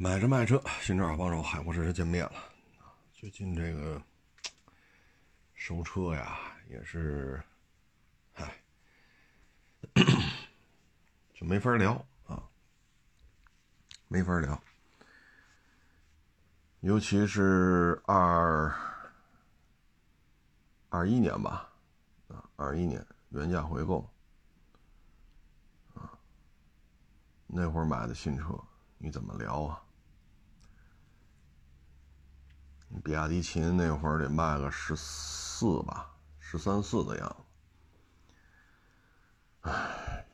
买车卖车，新车好帮手，海阔试车见面了。最近这个收车呀，也是，唉，就没法聊啊，没法聊。尤其是二二一年吧，啊，二一年原价回购，啊，那会儿买的新车，你怎么聊啊？比亚迪秦那会儿得卖个十四吧，十三四的样子。唉，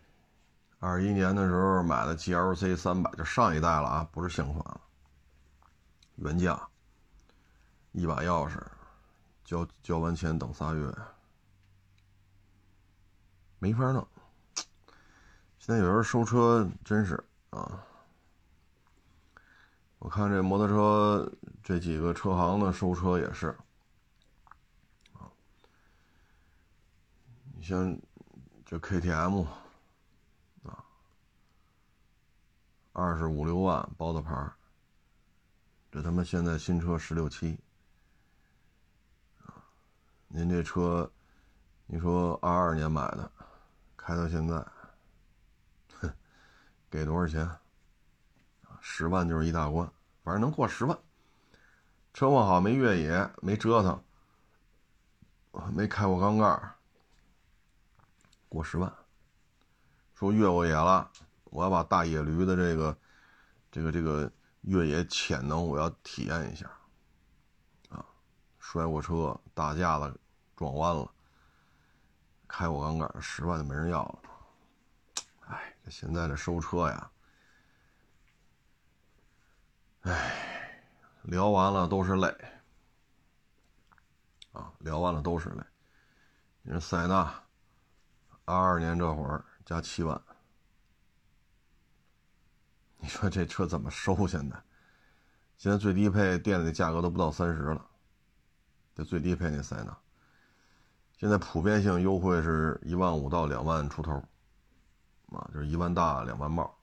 二一年的时候买的 GLC 三百，就上一代了啊，不是新款了。原价，一把钥匙，交交完钱等仨月，没法弄。现在有人收车真是啊。我看这摩托车这几个车行的收车也是，啊，你像这 KTM，啊，二十五六万包的牌这他妈现在新车十六七，啊，您这车，你说二二年买的，开到现在，哼，给多少钱？十万就是一大关，反正能过十万。车况好，没越野，没折腾，没开过缸盖，过十万。说越过野了，我要把大野驴的这个、这个、这个越野潜能，我要体验一下。啊，摔过车，大架子撞弯了，开过缸盖，十万就没人要了。哎，这现在这收车呀。唉，聊完了都是泪，啊，聊完了都是泪。你说塞纳，二二年这会儿加七万，你说这车怎么收？现在，现在最低配店里的价格都不到三十了，这最低配那塞纳，现在普遍性优惠是一万五到两万出头，啊，就是一万大两万冒。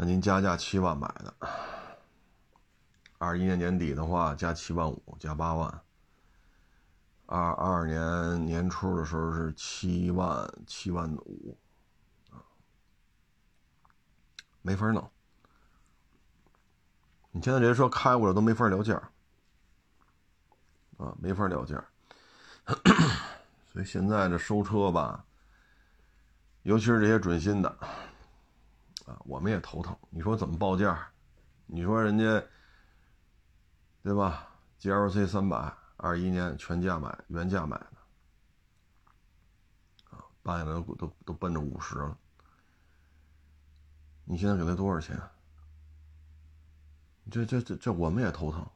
那您加价七万买的，二一年年底的话加七万五，加八万。二二年年初的时候是七万七万五，没法弄。你现在这些车开过来都没法聊价，啊，没法聊价。所以现在这收车吧，尤其是这些准新的。啊，我们也头疼。你说怎么报价？你说人家，对吧？GLC 三百二一年全价买，原价买的，啊，办下来都都都奔着五十了。你现在给他多少钱？这这这这我们也头疼，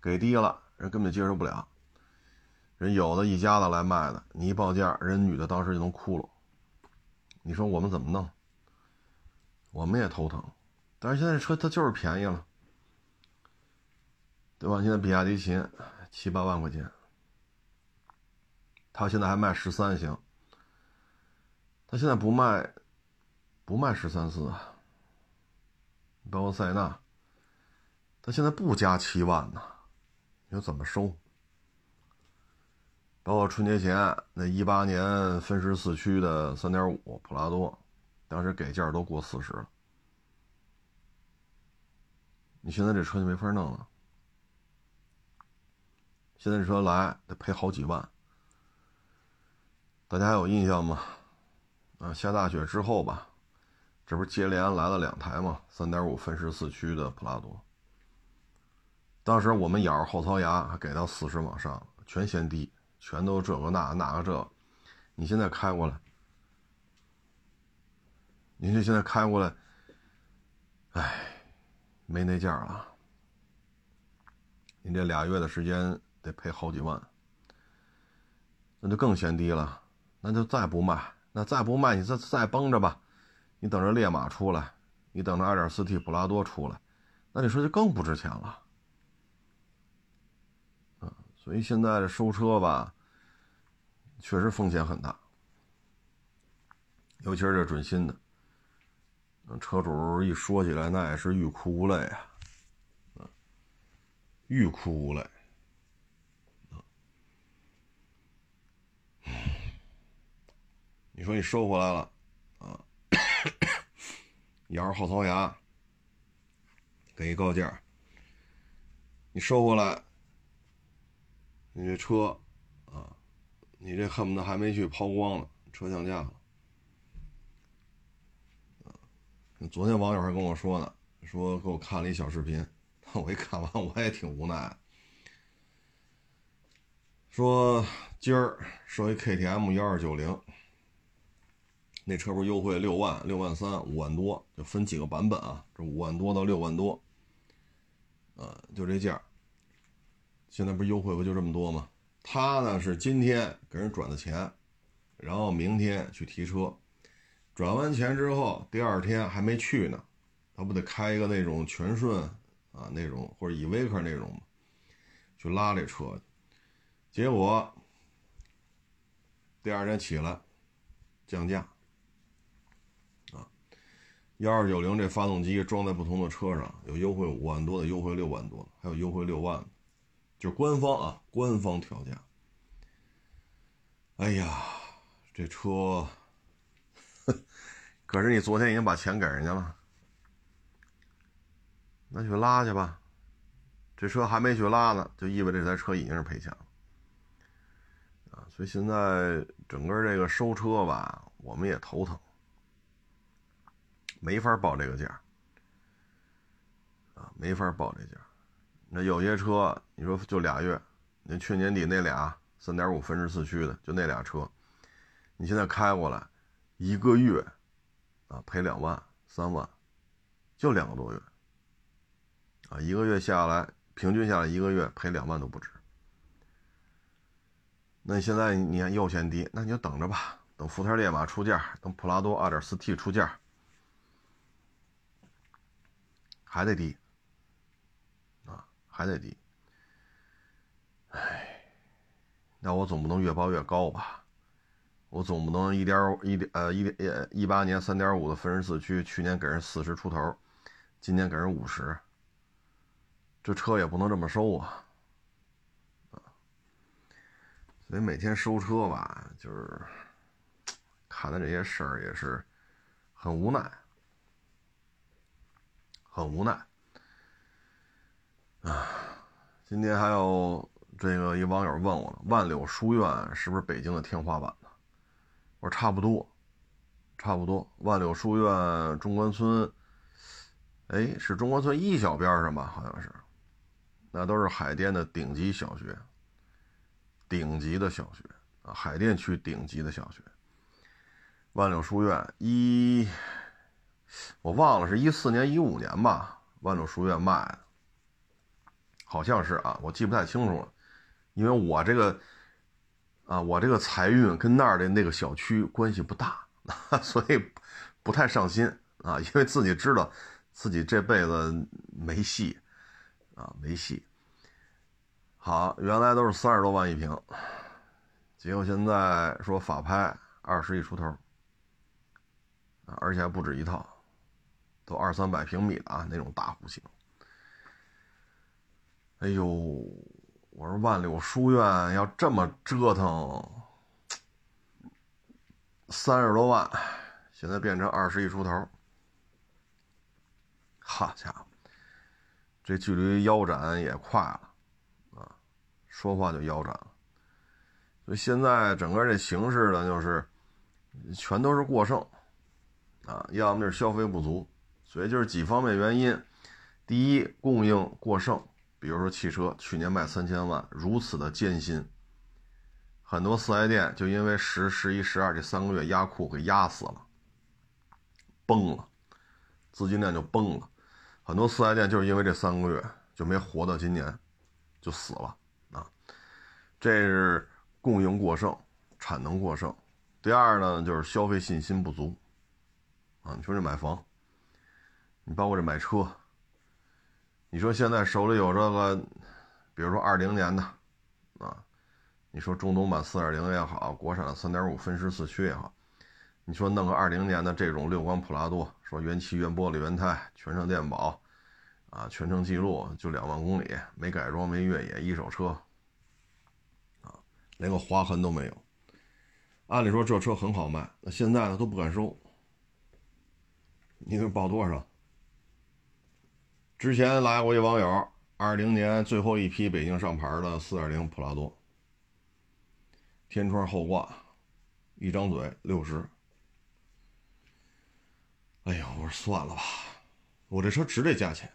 给低了人根本接受不了。人有的一家子来卖的，你一报价，人女的当时就能哭了。你说我们怎么弄？我们也头疼，但是现在车它就是便宜了，对吧？现在比亚迪秦七八万块钱，他现在还卖十三行，他现在不卖，不卖十三四啊，包括塞纳，他现在不加七万呢，你说怎么收？包括春节前那一八年分时四驱的三点五普拉多。当时给价都过四十了，你现在这车就没法弄了。现在这车来得赔好几万，大家还有印象吗？啊，下大雪之后吧，这不是接连来了两台吗？三点五分时四驱的普拉多。当时我们咬后槽牙还给到四十往上，全嫌低，全都这个那那个这，你现在开过来。您这现在开过来，哎，没那价了。您这俩月的时间得赔好几万，那就更嫌低了。那就再不卖，那再不卖，你再再绷着吧。你等着烈马出来，你等着 2.4T 普拉多出来，那你说就更不值钱了。所以现在这收车吧，确实风险很大，尤其是这准新的。车主一说起来，那也是欲哭无泪啊，欲哭无泪。你说你收回来了啊，咬着后槽牙，给一高价，你收回来，你这车啊，你这恨不得还没去抛光呢，车降价了。昨天网友还跟我说呢，说给我看了一小视频，我一看完我也挺无奈。说今儿收一 KTM 幺二九零，那车不是优惠六万、六万三、五万多，就分几个版本啊？这五万多到六万多，呃，就这价。现在不是优惠不就这么多吗？他呢是今天给人转的钱，然后明天去提车。转完钱之后，第二天还没去呢，他不得开一个那种全顺啊那种或者依维柯那种？去拉这车，结果第二天起来降价啊，幺二九零这发动机装在不同的车上，有优惠五万多的，优惠六万多的，还有优惠六万的，就官方啊，官方调价。哎呀，这车。可是你昨天已经把钱给人家了，那去拉去吧。这车还没去拉呢，就意味着这台车已经是赔钱了啊！所以现在整个这个收车吧，我们也头疼，没法报这个价啊，没法报这价。那有些车，你说就俩月，你去年底那俩三点五分时四驱的，就那俩车，你现在开过来。一个月，啊，赔两万三万，就两个多月，啊，一个月下来，平均下来一个月赔两万都不止。那现在你看又嫌低，那你就等着吧，等福特烈马出价，等普拉多 2.4T 出价，还得低，啊，还得低。哎，那我总不能越报越高吧？我总不能一点一点呃一点一八年三点五的分时四驱，去年给人四十出头，今年给人五十，这车也不能这么收啊，啊，所以每天收车吧，就是看的这些事儿也是很无奈，很无奈，啊，今天还有这个一网友问我，万柳书院是不是北京的天花板？我说差不多，差不多。万柳书院中关村，哎，是中关村一小边上吧？好像是，那都是海淀的顶级小学，顶级的小学啊，海淀区顶级的小学。万柳书院一，我忘了是一四年、一五年吧。万柳书院卖的，好像是啊，我记不太清楚了，因为我这个。啊，我这个财运跟那儿的那个小区关系不大，所以不太上心啊，因为自己知道自己这辈子没戏啊，没戏。好，原来都是三十多万一平，结果现在说法拍二十亿出头，啊，而且还不止一套，都二三百平米的啊那种大户型。哎呦！我说万柳书院要这么折腾，三十多万，现在变成二十亿出头，好家伙，这距离腰斩也快了，啊，说话就腰斩了。所以现在整个这形势呢，就是全都是过剩，啊，要么就是消费不足，所以就是几方面原因，第一，供应过剩。比如说汽车去年卖三千万，如此的艰辛，很多四 S 店就因为十、十一、十二这三个月压库给压死了，崩了，资金链就崩了，很多四 S 店就是因为这三个月就没活到今年，就死了啊，这是供应过剩，产能过剩。第二呢，就是消费信心不足，啊，你说这买房，你包括这买车。你说现在手里有这个，比如说二零年的，啊，你说中东版四点零也好，国产的三点五分时四驱也好，你说弄个二零年的这种六缸普拉多，说原漆、原玻璃、原胎，全程电保，啊，全程记录，就两万公里，没改装、没越野，一手车，啊，连个划痕都没有。按理说这车很好卖，那现在呢都不敢收。你给报多少？之前来过一网友，二零年最后一批北京上牌的四点零普拉多，天窗后挂，一张嘴六十。哎呀，我说算了吧，我这车值这价钱，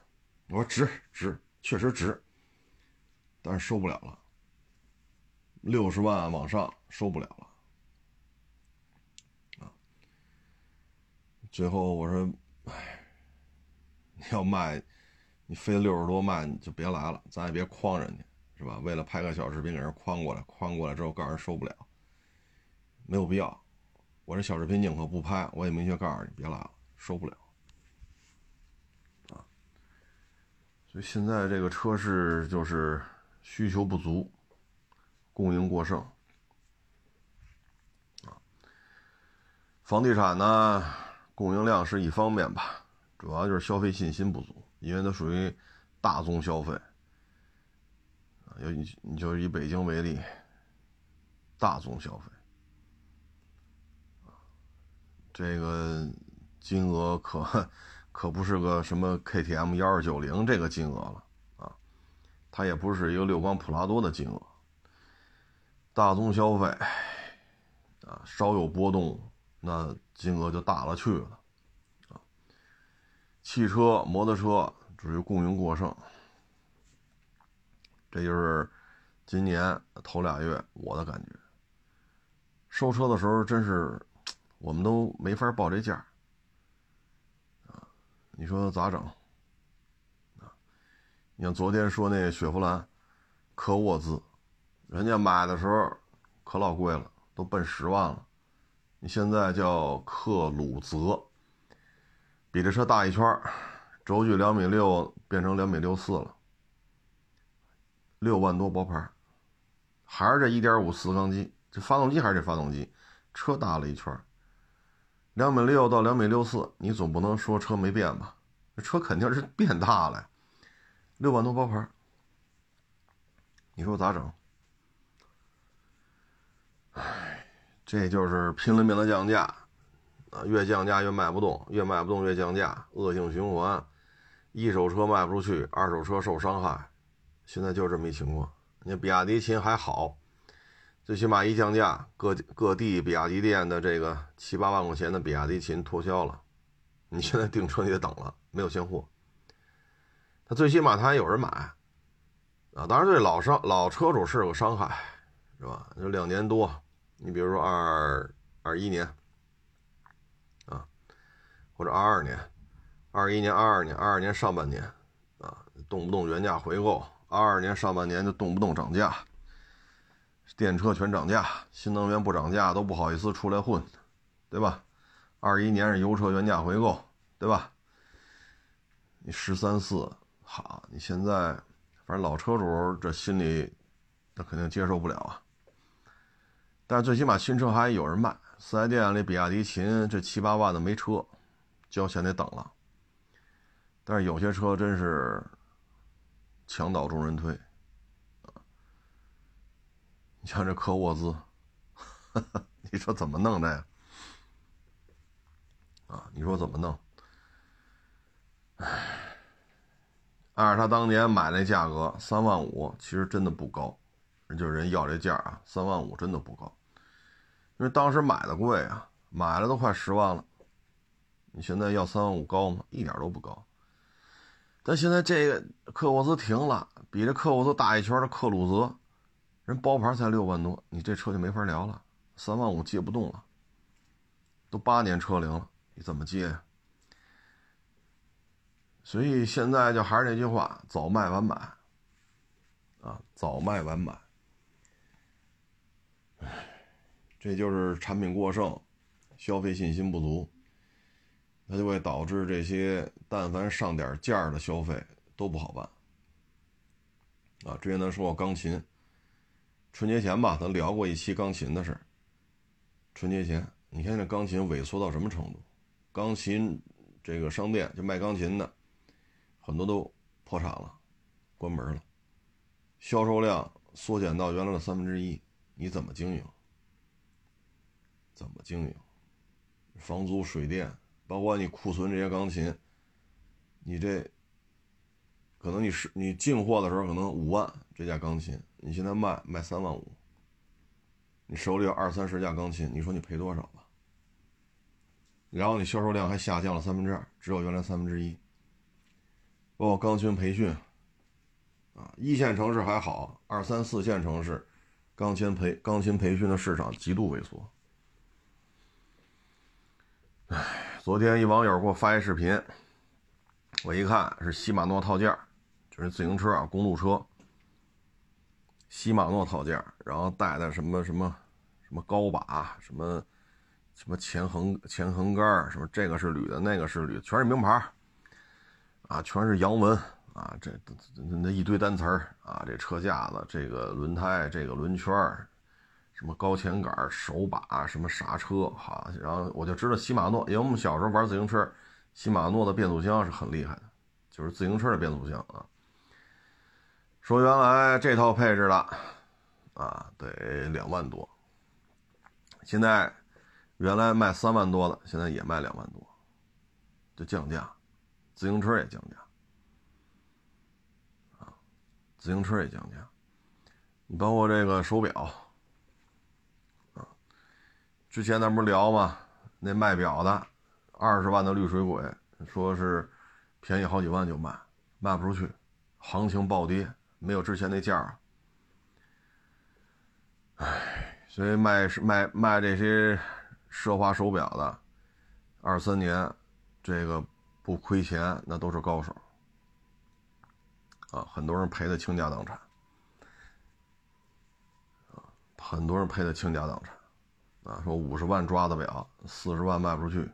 我说值值，确实值，但是收不了了，六十万往上收不了了，啊，最后我说，哎，要卖，你非六十多卖就别来了，咱也别诓人家，是吧？为了拍个小视频给人诓过来，诓过来之后告诉人收不了，没有必要，我这小视频宁可不拍，我也明确告诉你别来了。受不了，啊！所以现在这个车市就是需求不足，供应过剩，啊！房地产呢，供应量是一方面吧，主要就是消费信心不足，因为它属于大宗消费，啊，有你你就以北京为例，大宗消费，这个。金额可可不是个什么 KTM 幺二九零这个金额了啊，它也不是一个六缸普拉多的金额。大宗消费啊，稍有波动，那金额就大了去了。汽车、摩托车属于供应过剩，这就是今年头俩月我的感觉。收车的时候真是我们都没法报这价。你说咋整？啊，你像昨天说那雪佛兰科沃兹，人家买的时候可老贵了，都奔十万了。你现在叫克鲁泽，比这车大一圈，轴距两米六变成两米六四了，六万多包牌，还是这一点五四缸机，这发动机还是这发动机，车大了一圈。两米六到两米六四，你总不能说车没变吧？这车肯定是变大了，六万多包牌，你说咋整？唉，这就是拼了命的降价，啊，越降价越卖不动，越卖不动越降价，恶性循环，一手车卖不出去，二手车受伤害，现在就这么一情况。你比亚迪秦还好。最起码一降价，各各地比亚迪店的这个七八万块钱的比亚迪秦脱销了。你现在订车你得等了，没有现货。他最起码他还有人买啊。当然对老商老车主是个伤害，是吧？就两年多，你比如说二二一年，或者二二年、二一年、二二年、二二年上半年啊，动不动原价回购；二二年上半年就动不动涨价。电车全涨价，新能源不涨价都不好意思出来混，对吧？二一年是油车原价回购，对吧？你十三四，好，你现在反正老车主这心里，那肯定接受不了啊。但是最起码新车还有人卖，四 S 店里比亚迪秦这七八万的没车，交钱得等了。但是有些车真是墙倒众人推。你像这科沃兹，你说怎么弄的呀？啊，你说怎么弄？唉，按照他当年买那价格三万五，其实真的不高，就是人要这价啊，三万五真的不高，因为当时买的贵啊，买了都快十万了，你现在要三万五高吗？一点都不高。但现在这个科沃兹停了，比这科沃兹大一圈的克鲁泽。人包牌才六万多，你这车就没法聊了，三万五借不动了，都八年车龄了，你怎么接呀？所以现在就还是那句话，早卖晚买，啊，早卖晚买，这就是产品过剩，消费信心不足，它就会导致这些但凡上点价的消费都不好办，啊，之前咱说过钢琴。春节前吧，咱聊过一期钢琴的事春节前你看这钢琴萎缩到什么程度？钢琴这个商店就卖钢琴的，很多都破产了，关门了，销售量缩减到原来的三分之一，你怎么经营？怎么经营？房租、水电，包括你库存这些钢琴，你这可能你是你进货的时候可能五万这架钢琴，你现在卖卖三万五，你手里有二三十架钢琴，你说你赔多少吧？然后你销售量还下降了三分之二，只有原来三分之一。包括钢琴培训，啊，一线城市还好，二三四线城市，钢琴培钢琴培训的市场极度萎缩。唉，昨天一网友给我发一视频，我一看是禧玛诺套件，就是自行车啊，公路车，禧玛诺套件，然后带的什么什么什么高把什么。什么前横前横杆什么这个是铝的，那个是铝，全是名牌啊，全是洋文啊，这那一堆单词儿啊，这车架子，这个轮胎，这个轮圈什么高前杆、手把，什么刹车，哈，然后我就知道禧玛诺，因为我们小时候玩自行车，禧玛诺的变速箱是很厉害的，就是自行车的变速箱啊。说原来这套配置的啊，得两万多，现在。原来卖三万多的，现在也卖两万多，就降价，自行车也降价，啊，自行车也降价，你包括这个手表，之前咱不是聊吗？那卖表的，二十万的绿水鬼，说是便宜好几万就卖，卖不出去，行情暴跌，没有之前那价儿唉，所以卖卖卖这些。奢华手表的，二三年，这个不亏钱，那都是高手啊！很多人赔的倾家荡产啊！很多人赔的倾家荡产啊！说五十万抓的表，四十万卖不出去，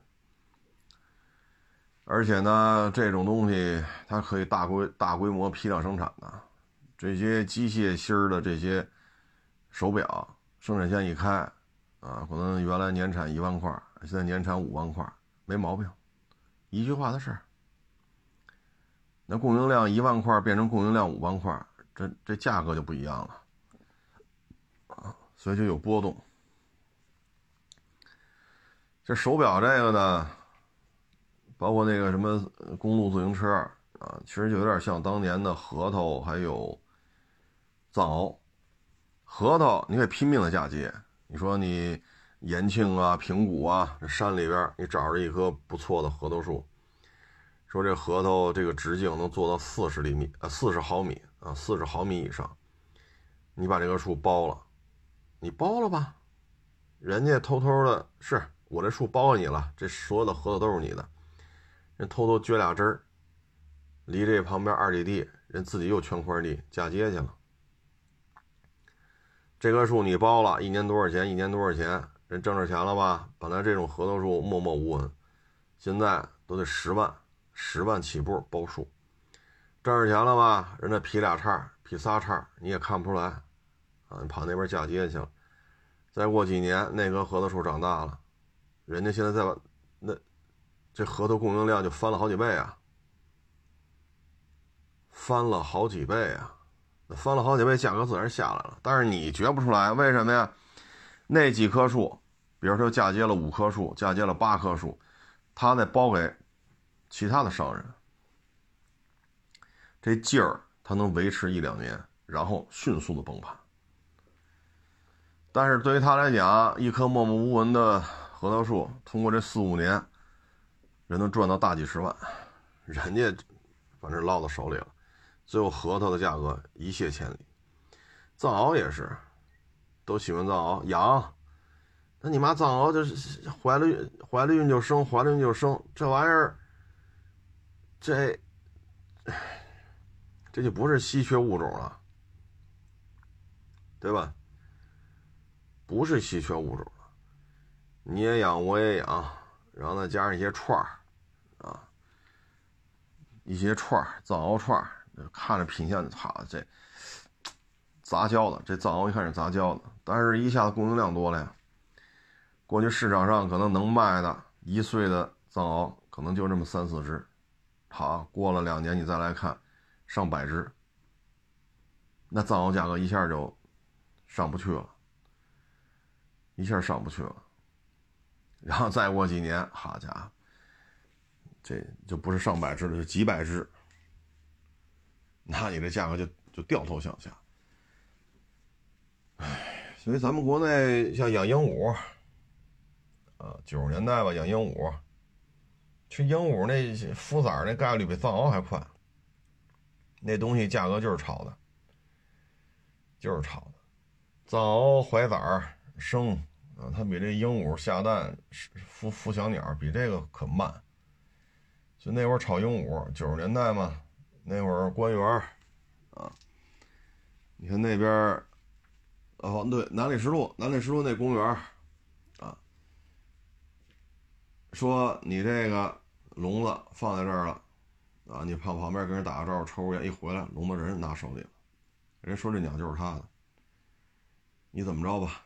而且呢，这种东西它可以大规大规模批量生产的，这些机械芯儿的这些手表，生产线一开。啊，可能原来年产一万块，现在年产五万块，没毛病，一句话的事儿。那供应量一万块变成供应量五万块，这这价格就不一样了，啊，所以就有波动。这手表这个呢，包括那个什么公路自行车啊，其实就有点像当年的核桃还有藏獒。核桃你可以拼命的嫁接。你说你延庆啊、平谷啊，这山里边你找着一棵不错的核桃树，说这核桃这个直径能做到四十厘米啊，四十毫米啊，四十毫米以上，你把这棵树包了，你包了吧，人家偷偷的，是我这树包你了，这所有的核桃都是你的，人偷偷撅俩枝儿，离这旁边二里地，人自己又圈块地嫁接去了。这棵树你包了一年多少钱？一年多少钱？人挣着钱了吧？本来这种核桃树默默无闻，现在都得十万，十万起步包树，挣着钱了吧？人家劈俩叉，劈仨叉，你也看不出来，啊，你跑那边嫁接去了。再过几年，那棵核桃树长大了，人家现在在把那这核桃供应量就翻了好几倍啊，翻了好几倍啊。翻了好几倍，价格自然下来了。但是你觉不出来，为什么呀？那几棵树，比如说嫁接了五棵树，嫁接了八棵树，他再包给其他的商人，这劲儿他能维持一两年，然后迅速的崩盘。但是对于他来讲，一棵默默无闻的核桃树，通过这四五年，人能赚到大几十万，人家反正捞到手里了。最后核桃的价格一泻千里，藏獒也是，都喜欢藏獒养。那你妈藏獒就是怀了孕，怀了孕就生，怀了孕就生，这玩意儿，这，这就不是稀缺物种了，对吧？不是稀缺物种，你也养，我也养，然后再加上一些串儿，啊，一些串儿，藏獒串儿。看着品相，操这杂交的，这藏獒一看是杂交的，但是一下子供应量多了呀。过去市场上可能能卖的一岁的藏獒可能就这么三四只，好，过了两年你再来看，上百只，那藏獒价格一下就上不去了，一下上不去了，然后再过几年，好家伙，这就不是上百只了，就几百只，那你这价格就就掉头向下，唉，所以咱们国内像养鹦鹉。啊，九十年代吧，养鹦鹉，这鹦鹉那孵崽那概率比藏獒还快。那东西价格就是炒的，就是炒的。藏獒怀崽生啊，它比这鹦鹉下蛋、孵孵小鸟比这个可慢。就那会儿炒鹦鹉，九十年代嘛，那会儿官员啊，你看那边哦，对，南礼士路，南礼士路那公园。啊说你这个笼子放在这儿了，啊，你旁旁边跟人打个招呼，抽根烟，一回来笼子人拿手里了，人说这鸟就是他的，你怎么着吧？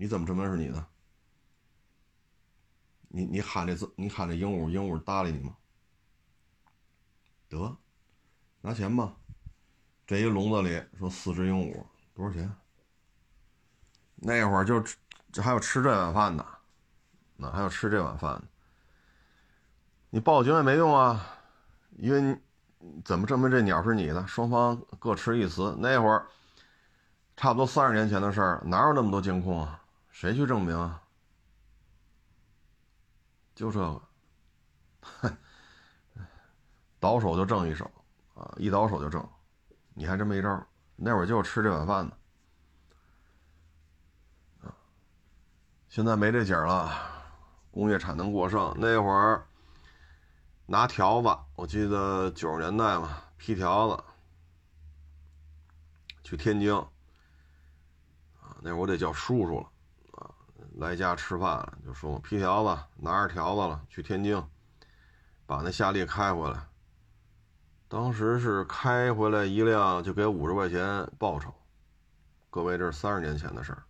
你怎么证明是你的？你你喊这字，你喊这鹦鹉，鹦鹉搭理你吗？得，拿钱吧。这一笼子里说四只鹦鹉多少钱？那会儿就这还有吃这碗饭的。那还有吃这碗饭？你报警也没用啊，因为怎么证明这鸟是你的？双方各持一词。那会儿差不多三十年前的事儿，哪有那么多监控啊？谁去证明啊？就这个，倒手就挣一手啊！一倒手就挣，你还真没招。那会儿就吃这碗饭呢啊，现在没这景了。工业产能过剩，那会儿拿条子，我记得九十年代嘛，批条子去天津啊，那会儿我得叫叔叔了，来家吃饭了，就说我批条子，拿着条子了，去天津把那夏利开回来，当时是开回来一辆就给五十块钱报酬，各位这是三十年前的事儿。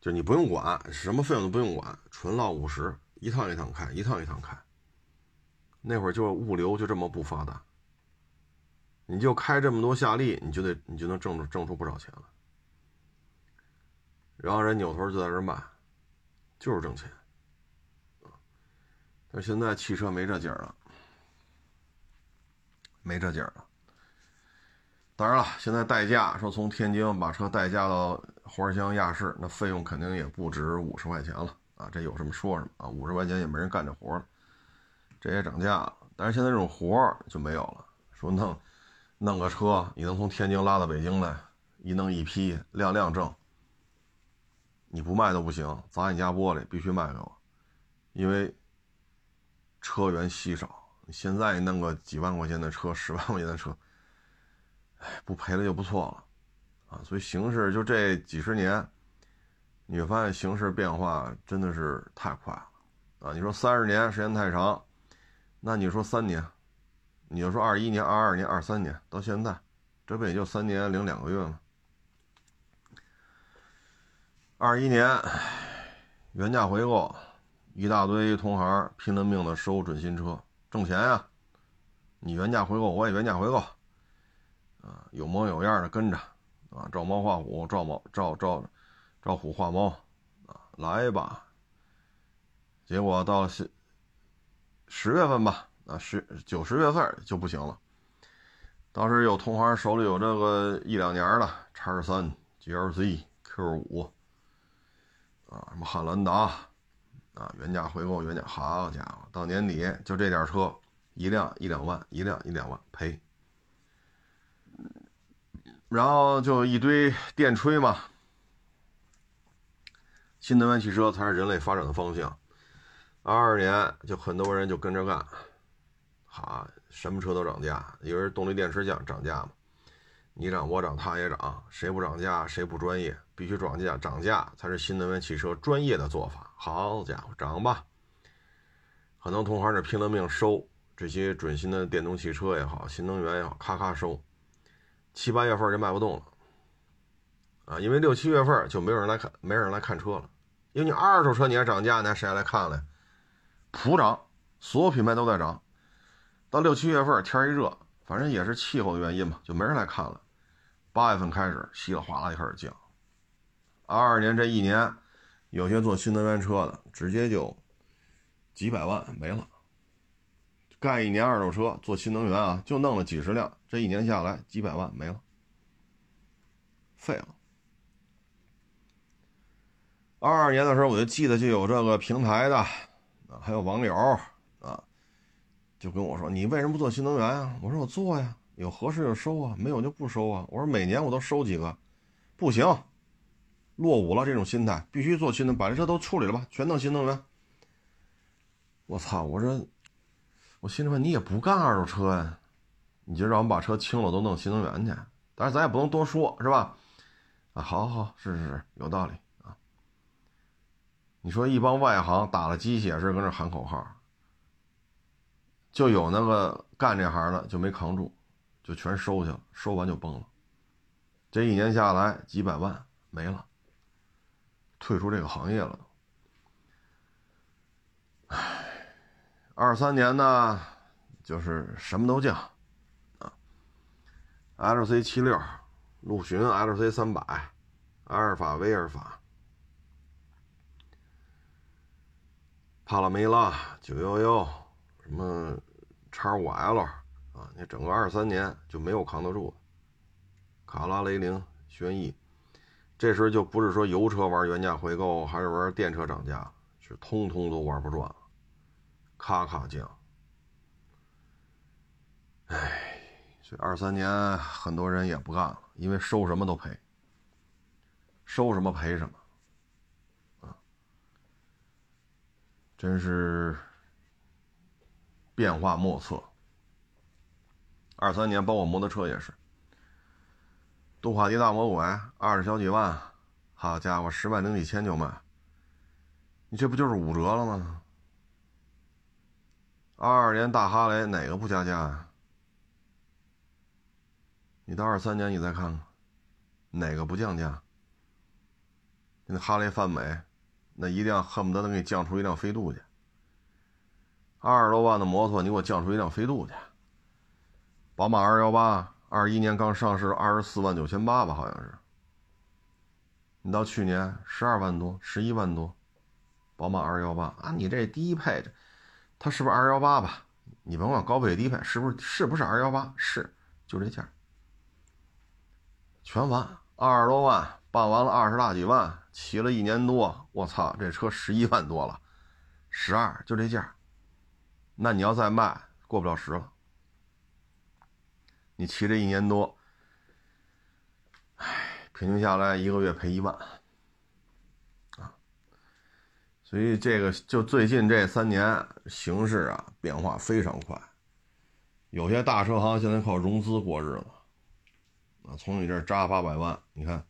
就你不用管什么费用都不用管，纯唠五十，一趟一趟开，一趟一趟开。那会儿就物流就这么不发达，你就开这么多夏利，你就得你就能挣挣出不少钱来。然后人扭头就在这卖，就是挣钱但现在汽车没这劲儿了，没这劲儿了。当然了，现在代驾说从天津把车代驾到。花乡亚市那费用肯定也不止五十块钱了啊！这有什么说什么啊！五十块钱也没人干这活了，这也涨价了。但是现在这种活就没有了。说弄弄个车，你能从天津拉到北京来，一弄一批，辆辆挣。你不卖都不行，砸你家玻璃，必须卖给我，因为车源稀少。现在弄个几万块钱的车，十万块钱的车，哎，不赔了就不错了。啊，所以形势就这几十年，你会发现形势变化真的是太快了，啊，你说三十年时间太长，那你说三年，你就说二一年、二二年、二三年到现在，这不也就三年零两个月吗？二一年原价回购，一大堆同行拼了命的收准新车，挣钱呀，你原价回购，我也原价回购，啊，有模有样的跟着。啊，照猫画虎，照猫照照，照虎画猫，啊，来吧。结果到十十月份吧，啊，十九十月份就不行了。当时有同行手里有这个一两年的叉三、GLC、Q 五，啊，什么汉兰达，啊，原价回购，原价，好家伙，到年底就这点车，一辆一两万，一辆一两万赔。然后就一堆电吹嘛，新能源汽车才是人类发展的方向。二二年就很多人就跟着干，哈，什么车都涨价，因为动力电池降涨价嘛，你涨我涨他也涨，谁不涨价谁不专业，必须涨价，涨价才是新能源汽车专业的做法。好家伙，涨吧！很多同行是拼了命收这些准新的电动汽车也好，新能源也好，咔咔收。七八月份就卖不动了，啊，因为六七月份就没有人来看，没人来看车了。因为你二手车你还涨价呢，谁还来看了？普涨，所有品牌都在涨。到六七月份天一热，反正也是气候的原因嘛，就没人来看了。八月份开始稀里哗啦就开始降。二二年这一年，有些做新能源车的直接就几百万没了。干一年二手车做新能源啊，就弄了几十辆，这一年下来几百万没了，废了。二二年的时候，我就记得就有这个平台的啊，还有网友啊，就跟我说：“你为什么不做新能源啊？”我说：“我做呀，有合适就收啊，没有就不收啊。”我说：“每年我都收几个，不行，落伍了这种心态，必须做新能，把这车都处理了吧，全弄新能源。”我操！我说，我心里说你也不干二手车呀，你就让我们把车清了都弄新能源去，但是咱也不能多说，是吧？啊，好好，是是是，有道理啊。你说一帮外行打了鸡血似的跟那喊口号，就有那个干这行的就没扛住，就全收去了，收完就崩了。这一年下来几百万没了，退出这个行业了。唉，二三年呢，就是什么都降啊，L C 七六、陆巡 L C 三百、阿尔法、威尔法。帕拉梅拉九幺幺，什么叉五 L 啊？你整个二三年就没有扛得住。卡拉雷凌、轩逸，这时候就不是说油车玩原价回购，还是玩电车涨价，是通通都玩不转，咔咔降。哎，所以二三年很多人也不干了，因为收什么都赔，收什么赔什么。真是变化莫测。二三年，包括摩托车也是，杜卡迪大魔鬼二十小几万，好家伙，十万零几千就卖，你这不就是五折了吗？二二年大哈雷哪个不加价呀？你到二三年你再看看，哪个不降价？那哈雷泛美。那一辆恨不得能给你降出一辆飞度去，二十多万的摩托，你给我降出一辆飞度去。宝马二幺八，二一年刚上市，二十四万九千八吧，好像是。你到去年十二万多，十一万多，宝马二幺八啊，你这低配，它是不是二幺八吧？你甭管高配低配，是不是是不是二幺八？是，就这价。全完，二十多万。办完了二十大几万，骑了一年多，我操，这车十一万多了，十二就这价，那你要再卖，过不了十了。你骑这一年多，唉，平均下来一个月赔一万，啊，所以这个就最近这三年形势啊变化非常快，有些大车行现在靠融资过日子，啊，从你这扎八百万，你看。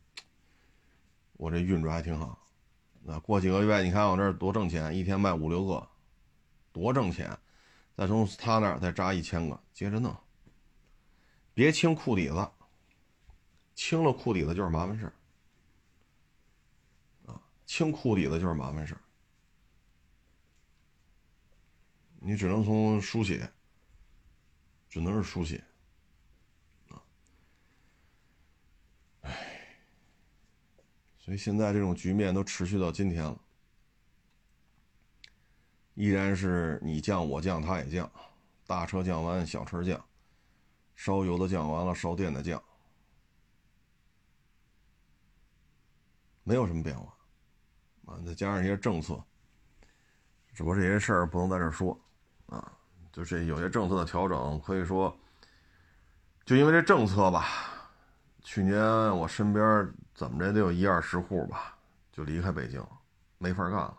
我这运转还挺好，那过几个月你看我这多挣钱，一天卖五六个，多挣钱。再从他那儿再扎一千个，接着弄。别清库底子，清了库底子就是麻烦事啊，清库底子就是麻烦事你只能从书写，只能是书写。所以现在这种局面都持续到今天了，依然是你降我降他也降，大车降完小车降，烧油的降完了烧电的降，没有什么变化，啊，再加上一些政策，只不过这些事儿不能在这说，啊，就这有些政策的调整，可以说，就因为这政策吧，去年我身边。怎么着得有一二十户吧，就离开北京，没法干了。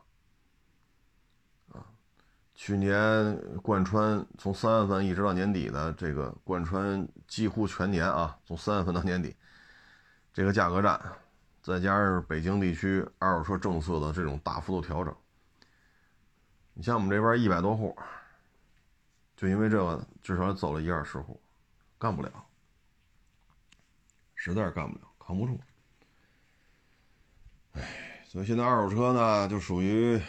去年贯穿从三月份一直到年底的这个贯穿几乎全年啊，从三月份到年底，这个价格战，再加上北京地区二手车政策的这种大幅度调整，你像我们这边一百多户，就因为这个至少走了一二十户，干不了，实在是干不了，扛不住。哎，所以现在二手车呢，就属于，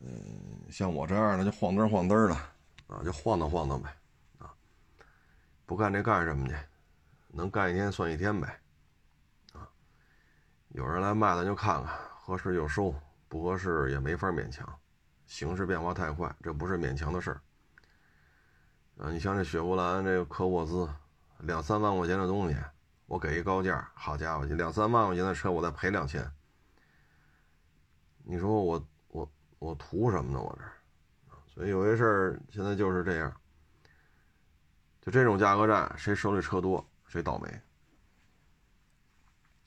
嗯，像我这样的就晃灯晃灯的啊，就晃荡晃荡呗，啊，不干这干什么去？能干一天算一天呗，啊，有人来卖咱就看看，合适就收，不合适也没法勉强，形势变化太快，这不是勉强的事儿。啊，你像这雪佛兰这个科沃兹，两三万块钱的东西，我给一高价，好家伙，两三万块钱的车，我再赔两千，你说我我图什么呢？我这，所以有些事儿现在就是这样，就这种价格战，谁手里车多谁倒霉，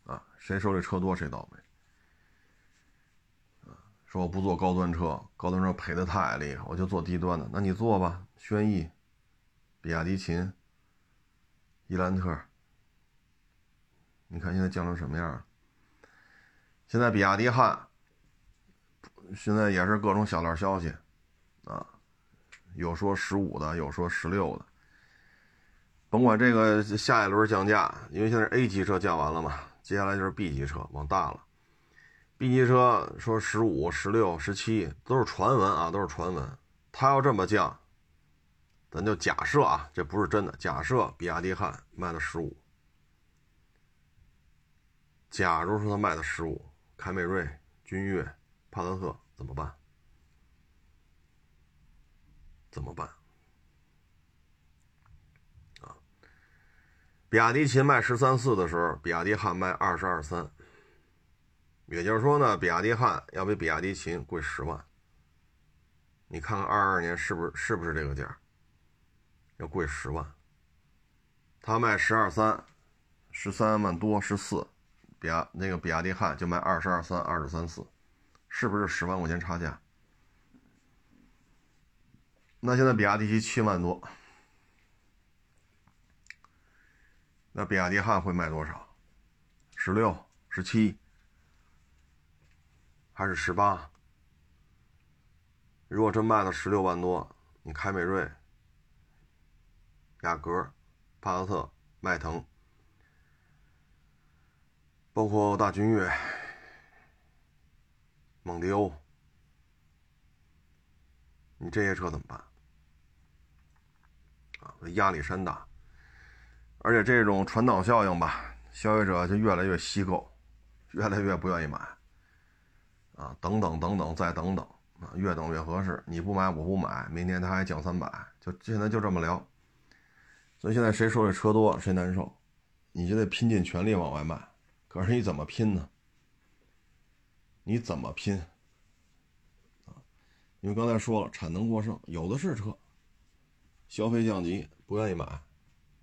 啊，谁手里车多谁倒霉，啊，说我不坐高端车，高端车赔的太厉害，我就坐低端的，那你坐吧，轩逸。比亚迪秦、伊兰特，你看现在降成什么样？现在比亚迪汉，现在也是各种小道消息，啊，有说十五的，有说十六的。甭管这个下一轮降价，因为现在 A 级车降完了嘛，接下来就是 B 级车往大了。B 级车说十五、十六、十七都是传闻啊，都是传闻。他要这么降。咱就假设啊，这不是真的。假设比亚迪汉卖了十五，假如说他卖了十五，凯美瑞、君越、帕萨特怎么办？怎么办？啊，比亚迪秦卖十三四的时候，比亚迪汉卖二十二三，也就是说呢，比亚迪汉要比比亚迪秦贵十万。你看看二二年是不是是不是这个价？要贵十万，他卖十二三，十三万多十四，比亚那个比亚迪汉就卖二十二三二十三四，是不是十万块钱差价？那现在比亚迪七万多，那比亚迪汉会卖多少？十六、十七，还是十八？如果真卖了十六万多，你凯美瑞？雅阁、帕萨特、迈腾，包括大君越、蒙迪欧，你这些车怎么办？啊，压力山大。而且这种传导效应吧，消费者就越来越稀购，越来越不愿意买。啊，等等等等，再等等啊，越等越合适。你不买，我不买，明年他还降三百，就现在就这么聊。所以现在谁手里车多谁难受，你就得拼尽全力往外卖。可是你怎么拼呢？你怎么拼？啊，因为刚才说了，产能过剩，有的是车，消费降级，不愿意买，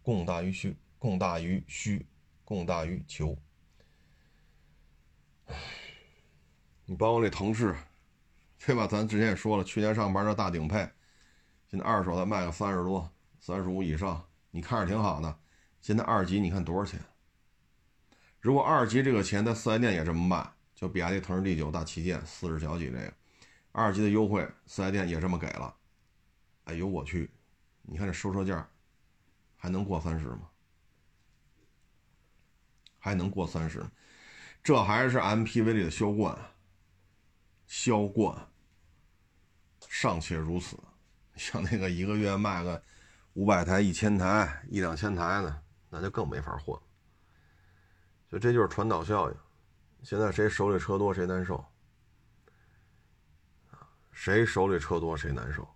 供大于需，供大于需，供大于求。你包括那腾势，对吧？咱之前也说了，去年上班那大顶配，现在二手的卖个三十多，三十五以上。你看着挺好的，现在二级你看多少钱？如果二级这个钱在四 S 店也这么卖，就比亚迪腾势 D 九大旗舰四十小几这个，二级的优惠四 S 店也这么给了。哎呦我去，你看这收车价还能过三十吗？还能过三十？这还是 MPV 里的销冠，销冠尚且如此，像那个一个月卖个。五百台、一千台、一两千台的，那就更没法混。所以这就是传导效应。现在谁手里车多谁难受，谁手里车多谁难受。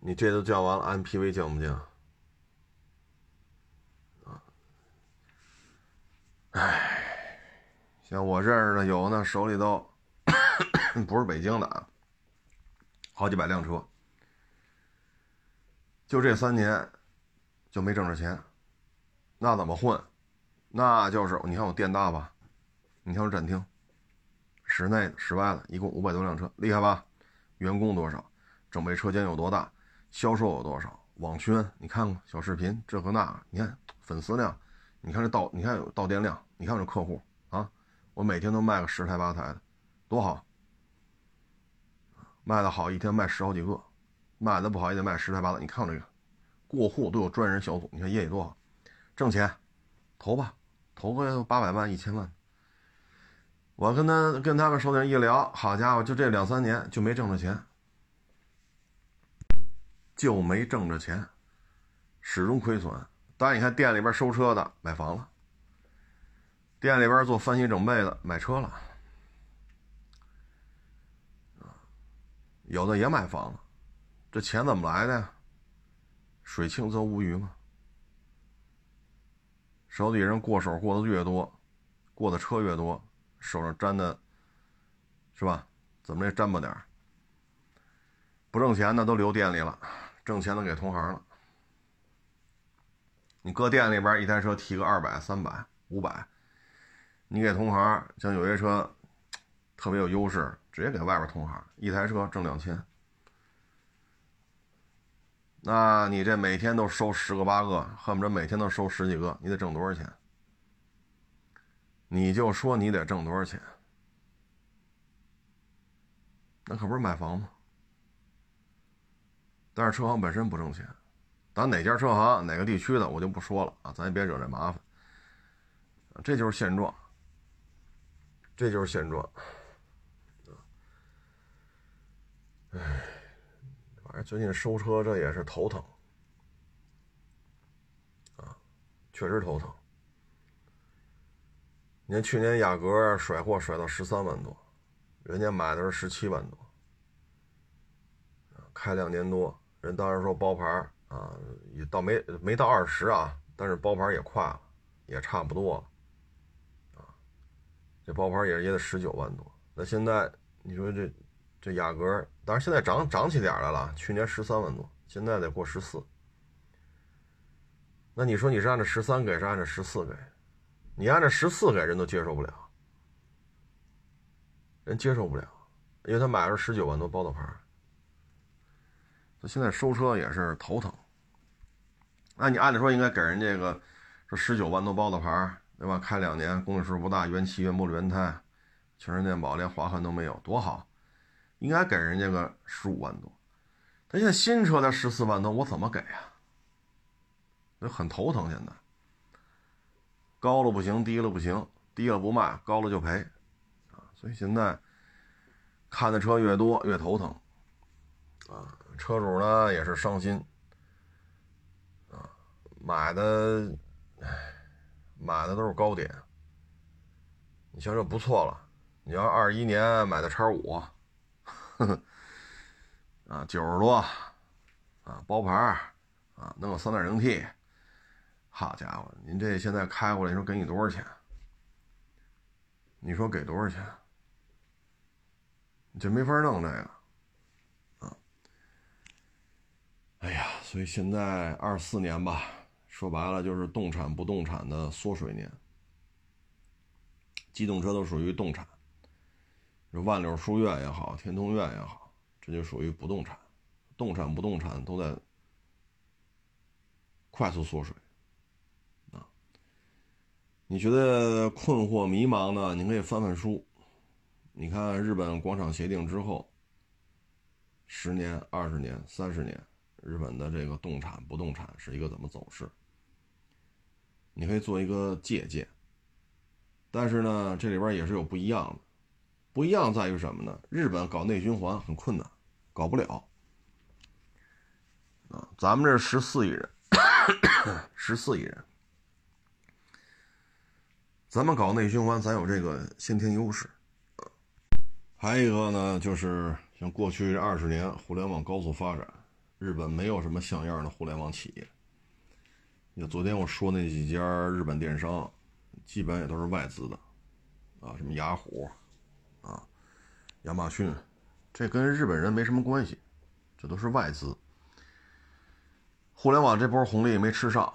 你这都降完了，MPV 降不降？啊，唉，像我认识的有呢，手里都不是北京的啊，好几百辆车。就这三年，就没挣着钱，那怎么混？那就是你看我店大吧，你看我展厅，室内室外的，一共五百多辆车，厉害吧？员工多少？整备车间有多大？销售有多少？网圈你看看，小视频这和那，你看粉丝量，你看这到，你看有到店量，你看这客户啊，我每天都卖个十台八台的，多好！卖的好，一天卖十好几个。卖的不好也得卖十台八台，你看我这个，过户都有专人小组，你看业绩多好，挣钱，投吧，投个八百万、一千万。我跟他跟他们首领一聊，好家伙，就这两三年就没挣着钱，就没挣着钱，始终亏损。当然你看店里边收车的买房了，店里边做翻新整备的买车了，有的也买房了，这钱怎么来的呀？水清则无鱼嘛。手底人过手过的越多，过的车越多。手上沾的，是吧？怎么也沾吧点不挣钱的都留店里了，挣钱的给同行了。你搁店里边一台车提个二百、三百、五百，你给同行，像有些车特别有优势，直接给外边同行一台车挣两千。那你这每天都收十个八个，恨不得每天都收十几个，你得挣多少钱？你就说你得挣多少钱？那可不是买房吗？但是车行本身不挣钱，咱哪家车行哪个地区的我就不说了啊，咱也别惹这麻烦。这就是现状，这就是现状。哎，反正最近收车这也是头疼啊，确实头疼。你看去年雅阁甩货甩到十三万多，人家买的是十七万多，开两年多，人当时说包牌啊，也到没没到二十啊，但是包牌也快了，也差不多了，啊，这包牌也也得十九万多。那现在你说这这雅阁，但是现在涨涨起点来了，去年十三万多，现在得过十四。那你说你是按照十三给，是按照十四给？你按照十四给人都接受不了，人接受不了，因为他买了十九万多包的牌，他现在收车也是头疼。那你按理说应该给人这个说十九万多包的牌，对吧？开两年，公里数不大，原漆、原玻璃、原胎，全是电保，连划痕都没有，多好！应该给人家个十五万多。他现在新车才十四万多，我怎么给呀？那很头疼，现在。高了不行，低了不行，低了不卖，高了就赔，啊，所以现在看的车越多越头疼，啊，车主呢也是伤心，啊，买的，唉，买的都是高点，你像这不错了，你要二一年买的叉五，呵呵，啊，九十多，啊，包牌，啊，弄个三点零 T。好家伙，您这现在开过来，你说给你多少钱？你说给多少钱？这没法弄这个，啊！哎呀，所以现在二四年吧，说白了就是动产不动产的缩水年。机动车都属于动产，万柳书院也好，天通苑也好，这就属于不动产。动产不动产都在快速缩水啊。你觉得困惑迷茫呢？你可以翻翻书，你看日本广场协定之后，十年、二十年、三十年，日本的这个动产、不动产是一个怎么走势？你可以做一个借鉴。但是呢，这里边也是有不一样的，不一样在于什么呢？日本搞内循环很困难，搞不了。啊，咱们这十四亿人，十四亿人。咱们搞内循环，咱有这个先天优势。还有一个呢，就是像过去这二十年互联网高速发展，日本没有什么像样的互联网企业。你看昨天我说那几家日本电商，基本也都是外资的，啊，什么雅虎，啊，亚马逊，这跟日本人没什么关系，这都是外资。互联网这波红利没吃上，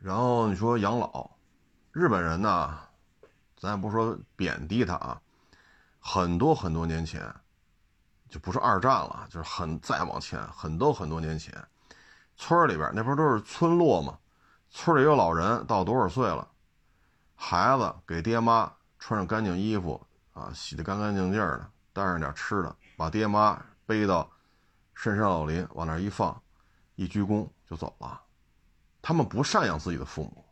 然后你说养老。日本人呢，咱也不说贬低他啊，很多很多年前，就不是二战了，就是很再往前很多很多年前，村里边那不都是村落吗？村里有老人到多少岁了，孩子给爹妈穿上干净衣服啊，洗得干干净净的，带上点吃的，把爹妈背到深山老林，往那一放，一鞠躬就走了。他们不赡养自己的父母。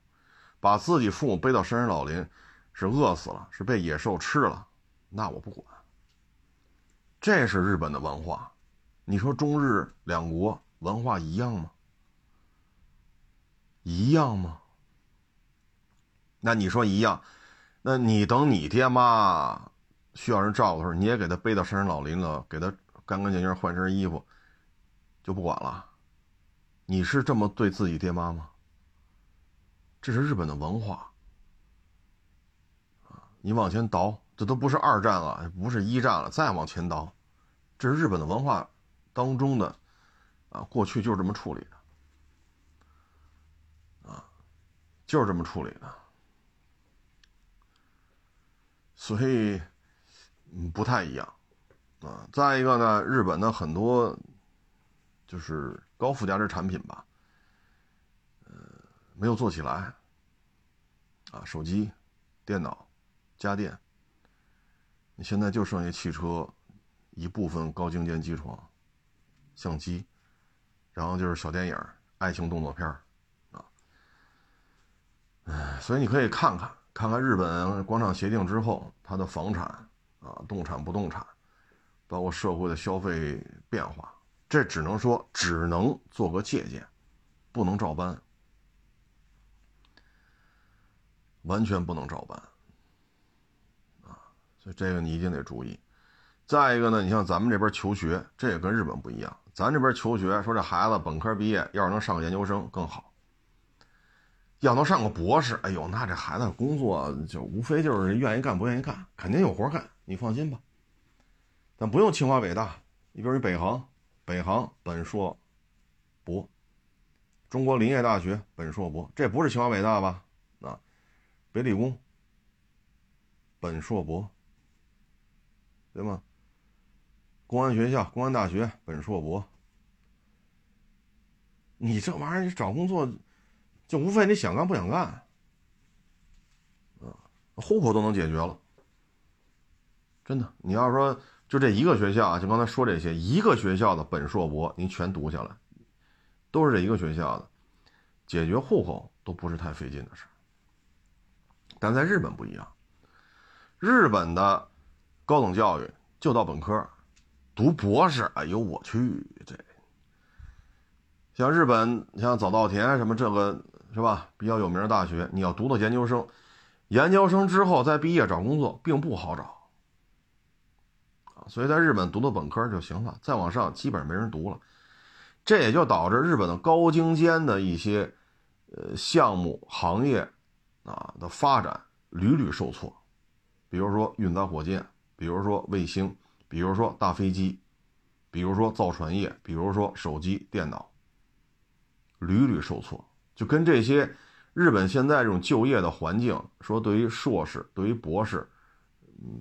把自己父母背到深山老林，是饿死了，是被野兽吃了，那我不管。这是日本的文化，你说中日两国文化一样吗？一样吗？那你说一样，那你等你爹妈需要人照顾的时候，你也给他背到深山老林了，给他干干净净换身衣服，就不管了？你是这么对自己爹妈吗？这是日本的文化！你往前倒，这都不是二战了，不是一战了，再往前倒，这是日本的文化当中的啊，过去就是这么处理的啊，就是这么处理的，所以嗯不太一样啊。再一个呢，日本的很多就是高附加值产品吧。没有做起来，啊，手机、电脑、家电，你现在就剩下汽车一部分高精尖机床、相机，然后就是小电影、爱情动作片啊，哎，所以你可以看看看看日本广场协定之后，它的房产啊、动产、不动产，包括社会的消费变化，这只能说只能做个借鉴，不能照搬。完全不能照搬，啊，所以这个你一定得注意。再一个呢，你像咱们这边求学，这也跟日本不一样。咱这边求学，说这孩子本科毕业，要是能上个研究生更好；要能上个博士，哎呦，那这孩子工作就无非就是愿意干不愿意干，肯定有活干，你放心吧。但不用清华北大，你比如你北航，北航本硕博，中国林业大学本硕博，这不是清华北大吧？啊北理工，本硕博，对吗？公安学校、公安大学本硕博，你这玩意儿找工作，就无非你想干不想干，啊，户口都能解决了。真的，你要说就这一个学校啊，就刚才说这些，一个学校的本硕博，你全读下来，都是这一个学校的，解决户口都不是太费劲的事。但在日本不一样，日本的高等教育就到本科，读博士，哎呦我去，这像日本像早稻田什么这个是吧？比较有名的大学，你要读到研究生，研究生之后再毕业找工作并不好找，所以在日本读到本科就行了，再往上基本没人读了，这也就导致日本的高精尖的一些呃项目行业。啊的发展屡屡受挫，比如说运载火箭，比如说卫星，比如说大飞机，比如说造船业，比如说手机、电脑，屡屡受挫。就跟这些日本现在这种就业的环境，说对于硕士、对于博士，嗯，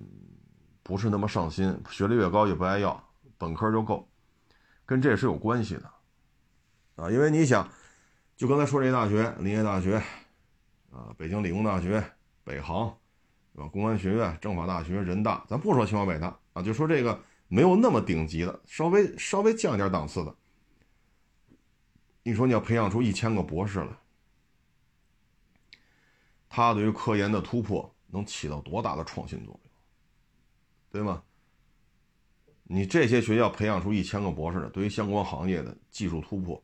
不是那么上心，学历越高也不爱要，本科就够，跟这是有关系的，啊，因为你想，就刚才说这些大学，林业大学。啊，北京理工大学、北航，是吧？公安学院、政法大学、人大，咱不说清华北大啊，就说这个没有那么顶级的，稍微稍微降一点档次的。你说你要培养出一千个博士来，他对于科研的突破能起到多大的创新作用，对吗？你这些学校培养出一千个博士的，对于相关行业的技术突破，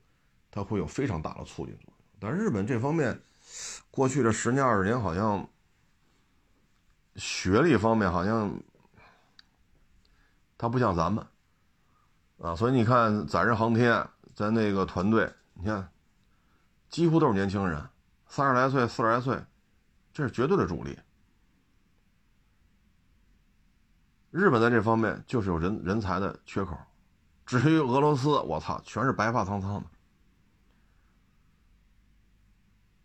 它会有非常大的促进作用。但日本这方面。过去这十年二十年，好像学历方面好像他不像咱们啊，所以你看载人航天在那个团队，你看几乎都是年轻人，三十来岁、四十来岁，这是绝对的主力。日本在这方面就是有人人才的缺口，至于俄罗斯，我操，全是白发苍苍的。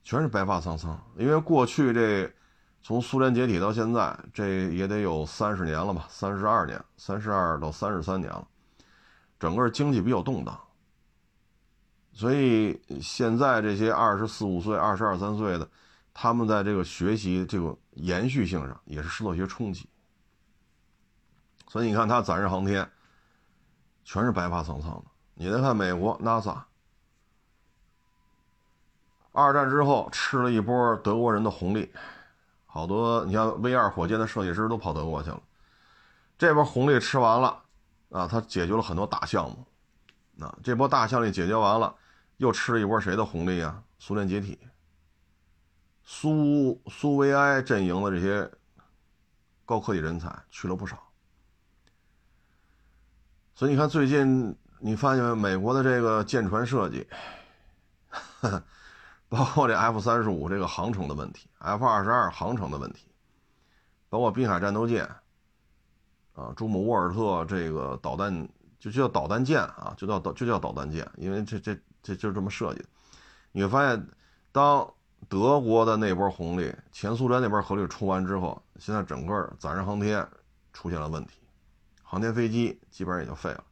全是白发苍苍，因为过去这从苏联解体到现在，这也得有三十年了吧，三十二年，三十二到三十三年了，整个经济比较动荡，所以现在这些二十四五岁、二十二三岁的，他们在这个学习这个延续性上也是受到一些冲击，所以你看他载人航天，全是白发苍苍的，你再看美国 NASA。二战之后吃了一波德国人的红利，好多你像 V 二火箭的设计师都跑德国去了。这波红利吃完了，啊，他解决了很多大项目。那这波大项目解决完了，又吃了一波谁的红利啊？苏联解体，苏苏维埃阵营的这些高科技人才去了不少。所以你看，最近你发现美国的这个舰船设计，包括这 F 三十五这个航程的问题，F 二十二航程的问题，包括滨海战斗舰。啊，朱姆沃尔特这个导弹就叫导弹舰啊，就叫导就叫导弹舰，因为这这这就这么设计。你会发现，当德国的那波红利、前苏联那波红利出完之后，现在整个载人航天出现了问题，航天飞机基本上也就废了。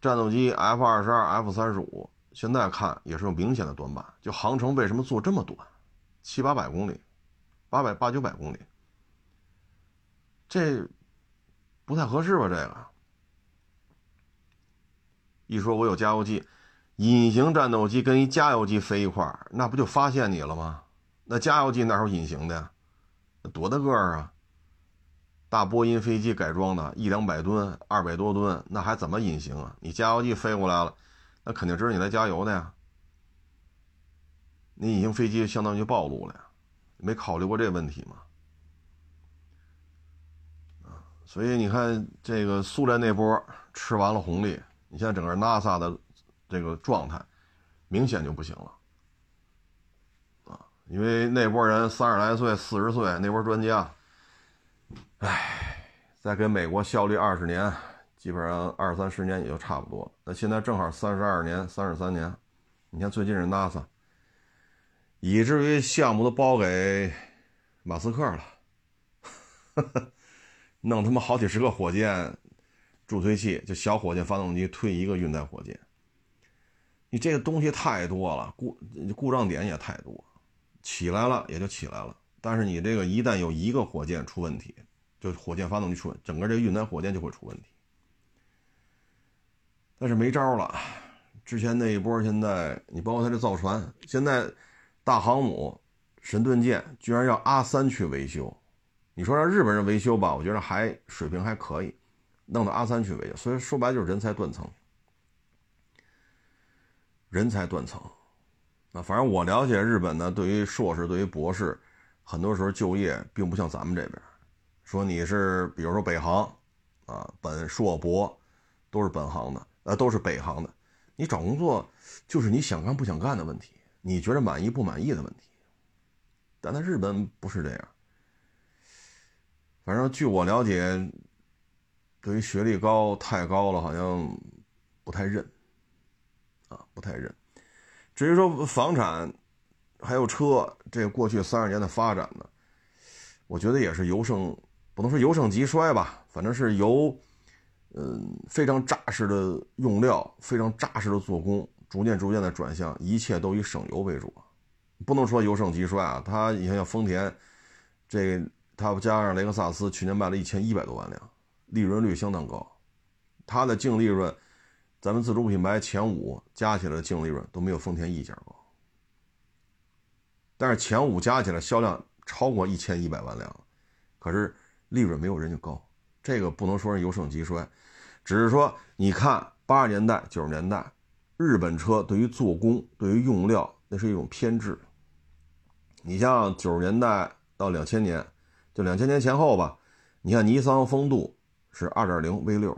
战斗机 F 二十二、F 三十五现在看也是有明显的短板，就航程为什么做这么短，七八百公里，八百八九百公里，这。不太合适吧？这个一说，我有加油机，隐形战斗机跟一加油机飞一块儿，那不就发现你了吗？那加油机哪有隐形的呀？多大个儿啊？大波音飞机改装的，一两百吨，二百多吨，那还怎么隐形啊？你加油机飞过来了，那肯定知道你来加油的呀。你隐形飞机相当于暴露了呀，没考虑过这问题吗？所以你看，这个苏联那波吃完了红利，你现在整个 NASA 的这个状态明显就不行了啊！因为那波人三十来岁、四十岁那波专家，唉，再给美国效力二十年，基本上二三十年也就差不多。那现在正好三十二年、三十三年，你看最近是 NASA，以至于项目都包给马斯克了。弄他妈好几十个火箭助推器，就小火箭发动机推一个运载火箭。你这个东西太多了，故故障点也太多，起来了也就起来了。但是你这个一旦有一个火箭出问题，就火箭发动机出，整个这运载火箭就会出问题。但是没招了，之前那一波，现在你包括它这造船，现在大航母神盾舰居然要阿三去维修。你说让日本人维修吧，我觉得还水平还可以，弄到阿三去维修，所以说白就是人才断层，人才断层。那反正我了解日本呢，对于硕士、对于博士，很多时候就业并不像咱们这边，说你是比如说北航，啊，本硕博都是本行的，呃，都是北航的，你找工作就是你想干不想干的问题，你觉得满意不满意的问题，但在日本不是这样。反正据我了解，对于学历高太高了，好像不太认，啊，不太认。至于说房产还有车，这过去三十年的发展呢，我觉得也是由盛，不能说由盛及衰吧，反正是由嗯非常扎实的用料、非常扎实的做工，逐渐逐渐的转向，一切都以省油为主，不能说由盛及衰啊。他你看像丰田，这。它加上雷克萨斯，去年卖了一千一百多万辆，利润率相当高。它的净利润，咱们自主品牌前五加起来的净利润都没有丰田一家高。但是前五加起来销量超过一千一百万辆，可是利润没有人家高。这个不能说是由盛及衰，只是说你看八十年代、九十年代，日本车对于做工、对于用料，那是一种偏执。你像九十年代到两千年。就两千年前后吧，你看尼桑风度是二点零 V 六，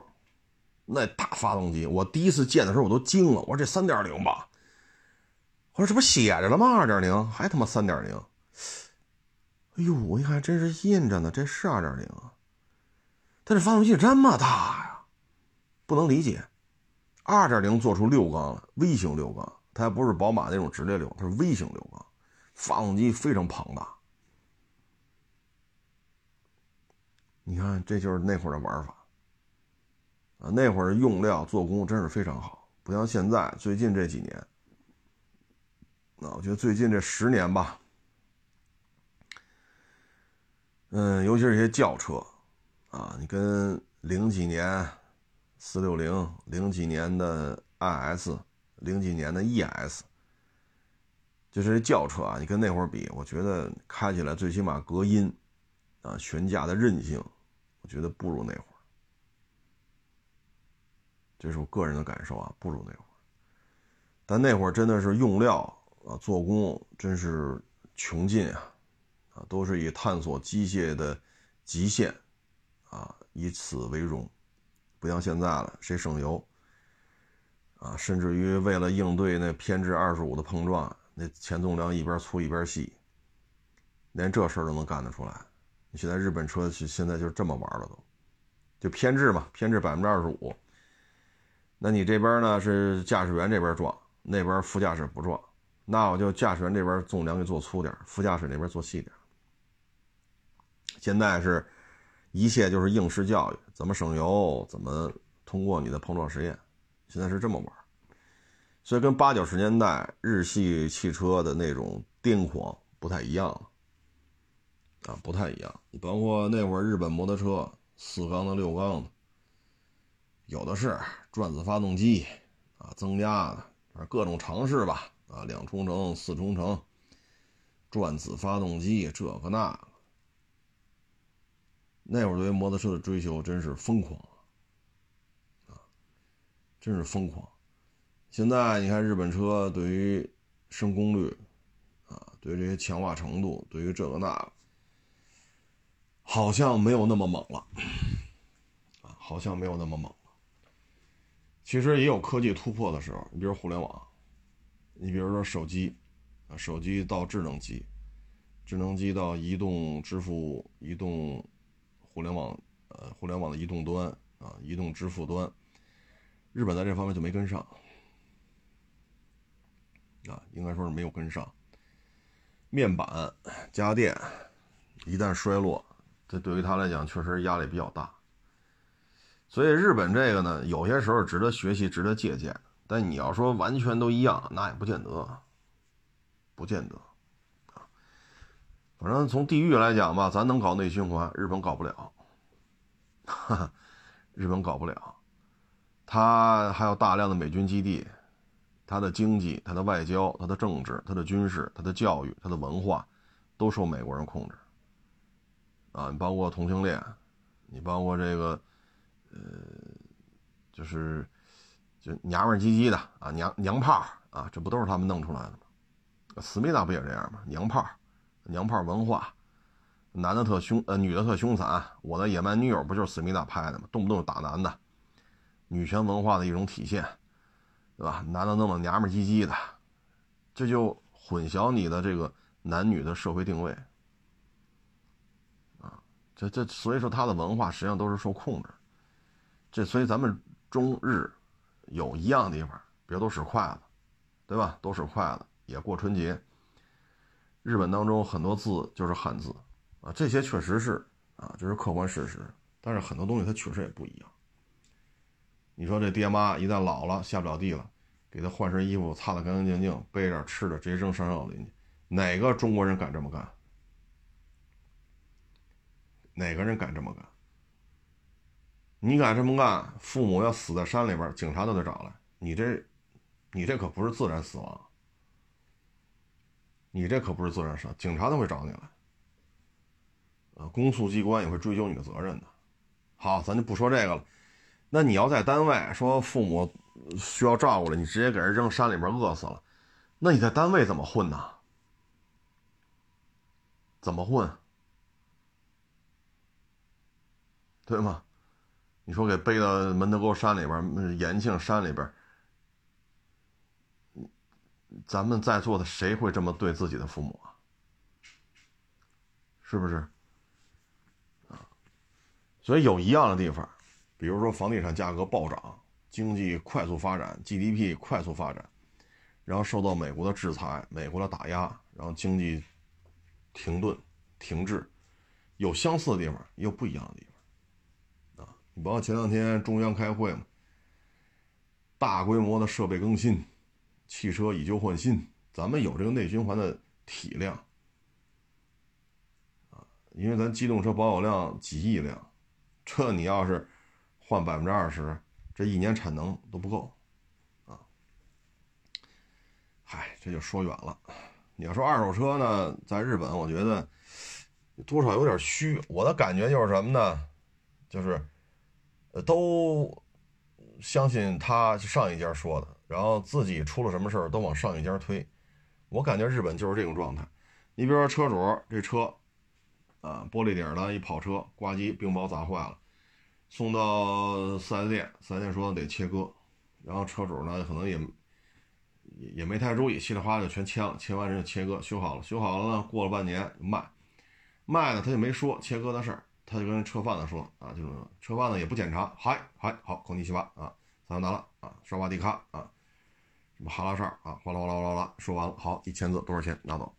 那大发动机，我第一次见的时候我都惊了，我说这三点零吧，我说这不写着了吗？二点零还他妈三点零，哎呦，我一看真是印着呢，这是二点零啊，但这发动机这么大呀，不能理解，二点零做出六缸了，V 型六缸，它还不是宝马那种直列六，它是 V 型六缸，发动机非常庞大。你看，这就是那会儿的玩法啊！那会儿用料、做工真是非常好，不像现在。最近这几年，那我觉得最近这十年吧，嗯，尤其是一些轿车啊，你跟零几年四六零、零几年的 IS、零几年的 ES，就是轿车啊，你跟那会儿比，我觉得开起来最起码隔音啊、悬架的韧性，觉得不如那会儿。这是我个人的感受啊，不如那会儿。但那会儿真的是用料啊，做工真是穷尽啊，啊，都是以探索机械的极限啊，以此为荣。不像现在了，谁省油啊？甚至于为了应对那偏置二十五的碰撞。那前纵梁一边粗一边细，连这事儿都能干得出来。现在日本车是现在就这么玩了，都就偏置嘛，偏置百分之二十五。那你这边呢是驾驶员这边撞，那边副驾驶不撞，那我就驾驶员这边纵梁给做粗点，副驾驶那边做细点。现在是一切就是应试教育，怎么省油，怎么通过你的碰撞实验，现在是这么玩。所以跟八九十年代日系汽车的那种癫狂不太一样了，啊，不太一样。你包括那会儿日本摩托车，四缸的、六缸的，有的是转子发动机，啊，增加的，各种尝试吧，啊，两冲程、四冲程，转子发动机这个那个。那会儿对摩托车的追求真是疯狂，啊，真是疯狂。现在你看日本车对于升功率，啊，对于这些强化程度，对于这个那个，好像没有那么猛了，啊，好像没有那么猛了。其实也有科技突破的时候，你比如互联网，你比如说手机，啊，手机到智能机，智能机到移动支付、移动互联网，呃，互联网的移动端，啊，移动支付端，日本在这方面就没跟上。啊，应该说是没有跟上。面板、家电一旦衰落，这对于他来讲确实压力比较大。所以日本这个呢，有些时候值得学习、值得借鉴。但你要说完全都一样，那也不见得，不见得。啊，反正从地域来讲吧，咱能搞内循环，日本搞不了。哈哈，日本搞不了，他还有大量的美军基地。他的经济、他的外交、他的政治、他的军事、他的教育、他的文化，都受美国人控制。啊，你包括同性恋，你包括这个，呃，就是就娘们唧唧的啊，娘娘炮啊，这不都是他们弄出来的吗？思密达不也这样吗？娘炮，娘炮文化，男的特凶，呃，女的特凶残。我的野蛮女友不就是思密达拍的吗？动不动就打男的，女权文化的一种体现。对吧？男的弄得娘们唧唧的，这就混淆你的这个男女的社会定位！这这，所以说他的文化实际上都是受控制。这所以咱们中日有一样的地方，别都使筷子，对吧？都使筷子也过春节。日本当中很多字就是汉字啊，这些确实是啊，这是客观事实。但是很多东西它确实也不一样。你说这爹妈一旦老了下不了地了，给他换身衣服，擦得干干净净，背着吃的直接扔山坳里去，哪个中国人敢这么干？哪个人敢这么干？你敢这么干，父母要死在山里边，警察都得找来。你这，你这可不是自然死亡，你这可不是自然死亡，警察都会找你来。呃，公诉机关也会追究你的责任的。好，咱就不说这个了。那你要在单位说父母需要照顾了，你直接给人扔山里边饿死了，那你在单位怎么混呢？怎么混？对吗？你说给背到门头沟山里边、延庆山里边，咱们在座的谁会这么对自己的父母啊？是不是？啊，所以有一样的地方。比如说房地产价格暴涨，经济快速发展，GDP 快速发展，然后受到美国的制裁、美国的打压，然后经济停顿、停滞，有相似的地方，也有不一样的地方。你包括前两天中央开会嘛，大规模的设备更新，汽车以旧换新，咱们有这个内循环的体量，啊，因为咱机动车保有量几亿辆，这你要是。换百分之二十，这一年产能都不够，啊！嗨，这就说远了，你要说二手车呢，在日本，我觉得多少有点虚。我的感觉就是什么呢？就是，都相信他上一家说的，然后自己出了什么事儿都往上一家推。我感觉日本就是这种状态。你比如说车主这车，啊，玻璃顶的一跑车，挂机冰雹砸坏了，送到四 S 店，四 S 店说得切割，然后车主呢可能也也也没太注意，稀里哗啦就全切了，切完人就切割修好了，修好了呢，过了半年卖，卖呢他就没说切割的事儿。他就跟车贩子说啊，就是车贩子也不检查，嗨嗨好，空气七八啊，咱们拿了啊，刷瓦迪卡啊，什么哈拉哨啊，哗啦哗啦哗啦哗啦，说完了，好，一千字多少钱拿走？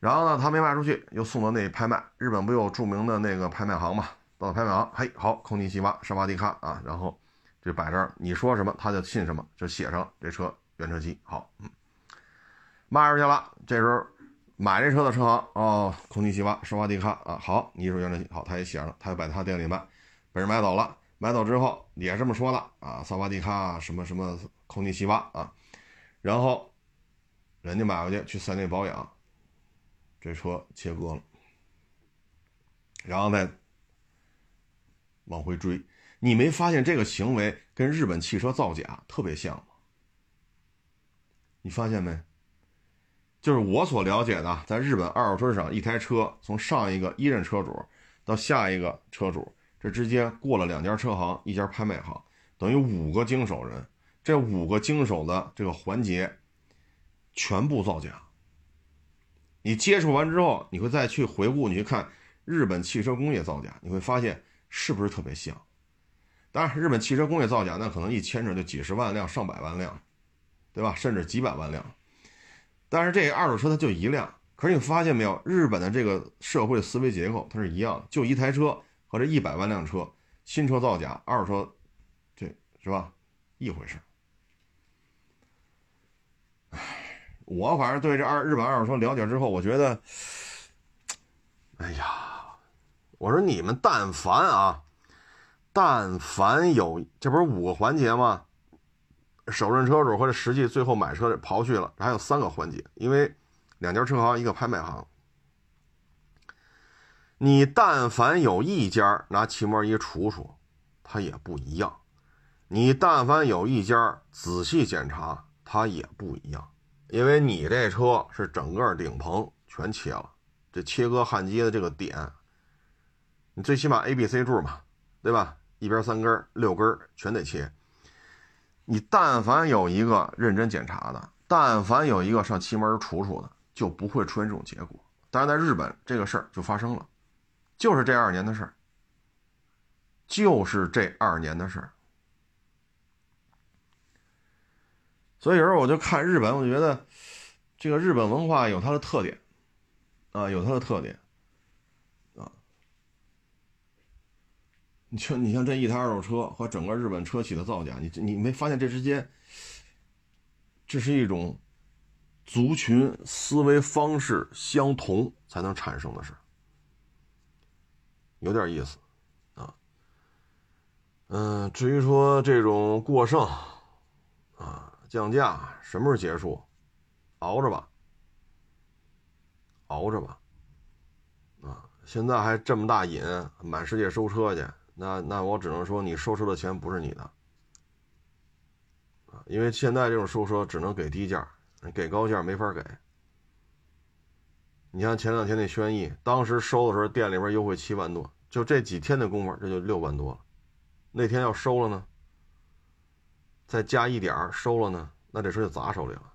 然后呢，他没卖出去，又送到那拍卖，日本不有著名的那个拍卖行嘛？到拍卖行，嘿，好，空气七八，沙瓦迪卡啊，然后就摆这儿，你说什么他就信什么，就写上这车原车漆，好，嗯，卖出去了，这时候。买这车的车行哦，空气七八，施瓦迪卡啊，好，你说原来好，他也写了，他就摆他店里卖，被人买走了，买走之后也这么说的啊，萨瓦迪卡什么什么空气七八啊，然后人家买回去去三 S 保养，这车切割了，然后再往回追，你没发现这个行为跟日本汽车造假特别像吗？你发现没？就是我所了解的，在日本二手车市场，一台车从上一个一任车主到下一个车主，这之间过了两家车行，一家拍卖行，等于五个经手人，这五个经手的这个环节全部造假。你接触完之后，你会再去回顾，你去看日本汽车工业造假，你会发现是不是特别像？当然，日本汽车工业造假那可能一牵扯就几十万辆、上百万辆，对吧？甚至几百万辆。但是这个二手车它就一辆，可是你发现没有，日本的这个社会思维结构它是一样的，就一台车和这一百万辆车，新车造假，二手车，这是吧？一回事。唉，我反正对这二日本二手车了解之后，我觉得，哎呀，我说你们但凡啊，但凡有，这不是五个环节吗？首任车主或者实际最后买车刨去了，还有三个环节，因为两家车行一个拍卖行。你但凡有一家拿漆膜仪杵杵，它也不一样；你但凡有一家仔细检查，它也不一样。因为你这车是整个顶棚全切了，这切割焊接的这个点，你最起码 A、B、C 柱嘛，对吧？一边三根、六根全得切。你但凡有一个认真检查的，但凡有一个上漆门杵杵的，就不会出现这种结果。但是在日本，这个事儿就发生了，就是这二年的事儿，就是这二年的事儿。所以有时候我就看日本，我就觉得这个日本文化有它的特点，啊，有它的特点。你就你像这一台二手车和整个日本车企的造假，你你没发现这之间，这是一种族群思维方式相同才能产生的事有点意思啊。嗯，至于说这种过剩啊降价什么时候结束，熬着吧，熬着吧。啊，现在还这么大瘾，满世界收车去。那那我只能说，你收车的钱不是你的，因为现在这种收车只能给低价，给高价没法给。你像前两天那轩逸，当时收的时候店里边优惠七万多，就这几天的功夫，这就六万多了。那天要收了呢，再加一点收了呢，那这车就砸手里了。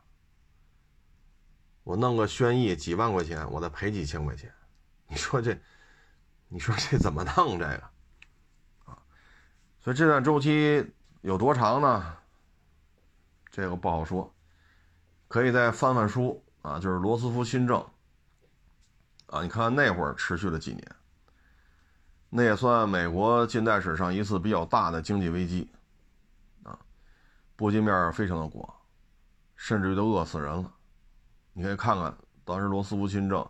我弄个轩逸几万块钱，我再赔几千块钱，你说这，你说这怎么弄这个？所以这段周期有多长呢？这个不好说，可以再翻翻书啊，就是罗斯福新政啊，你看那会儿持续了几年，那也算美国近代史上一次比较大的经济危机啊，波及面非常的广，甚至于都饿死人了。你可以看看当时罗斯福新政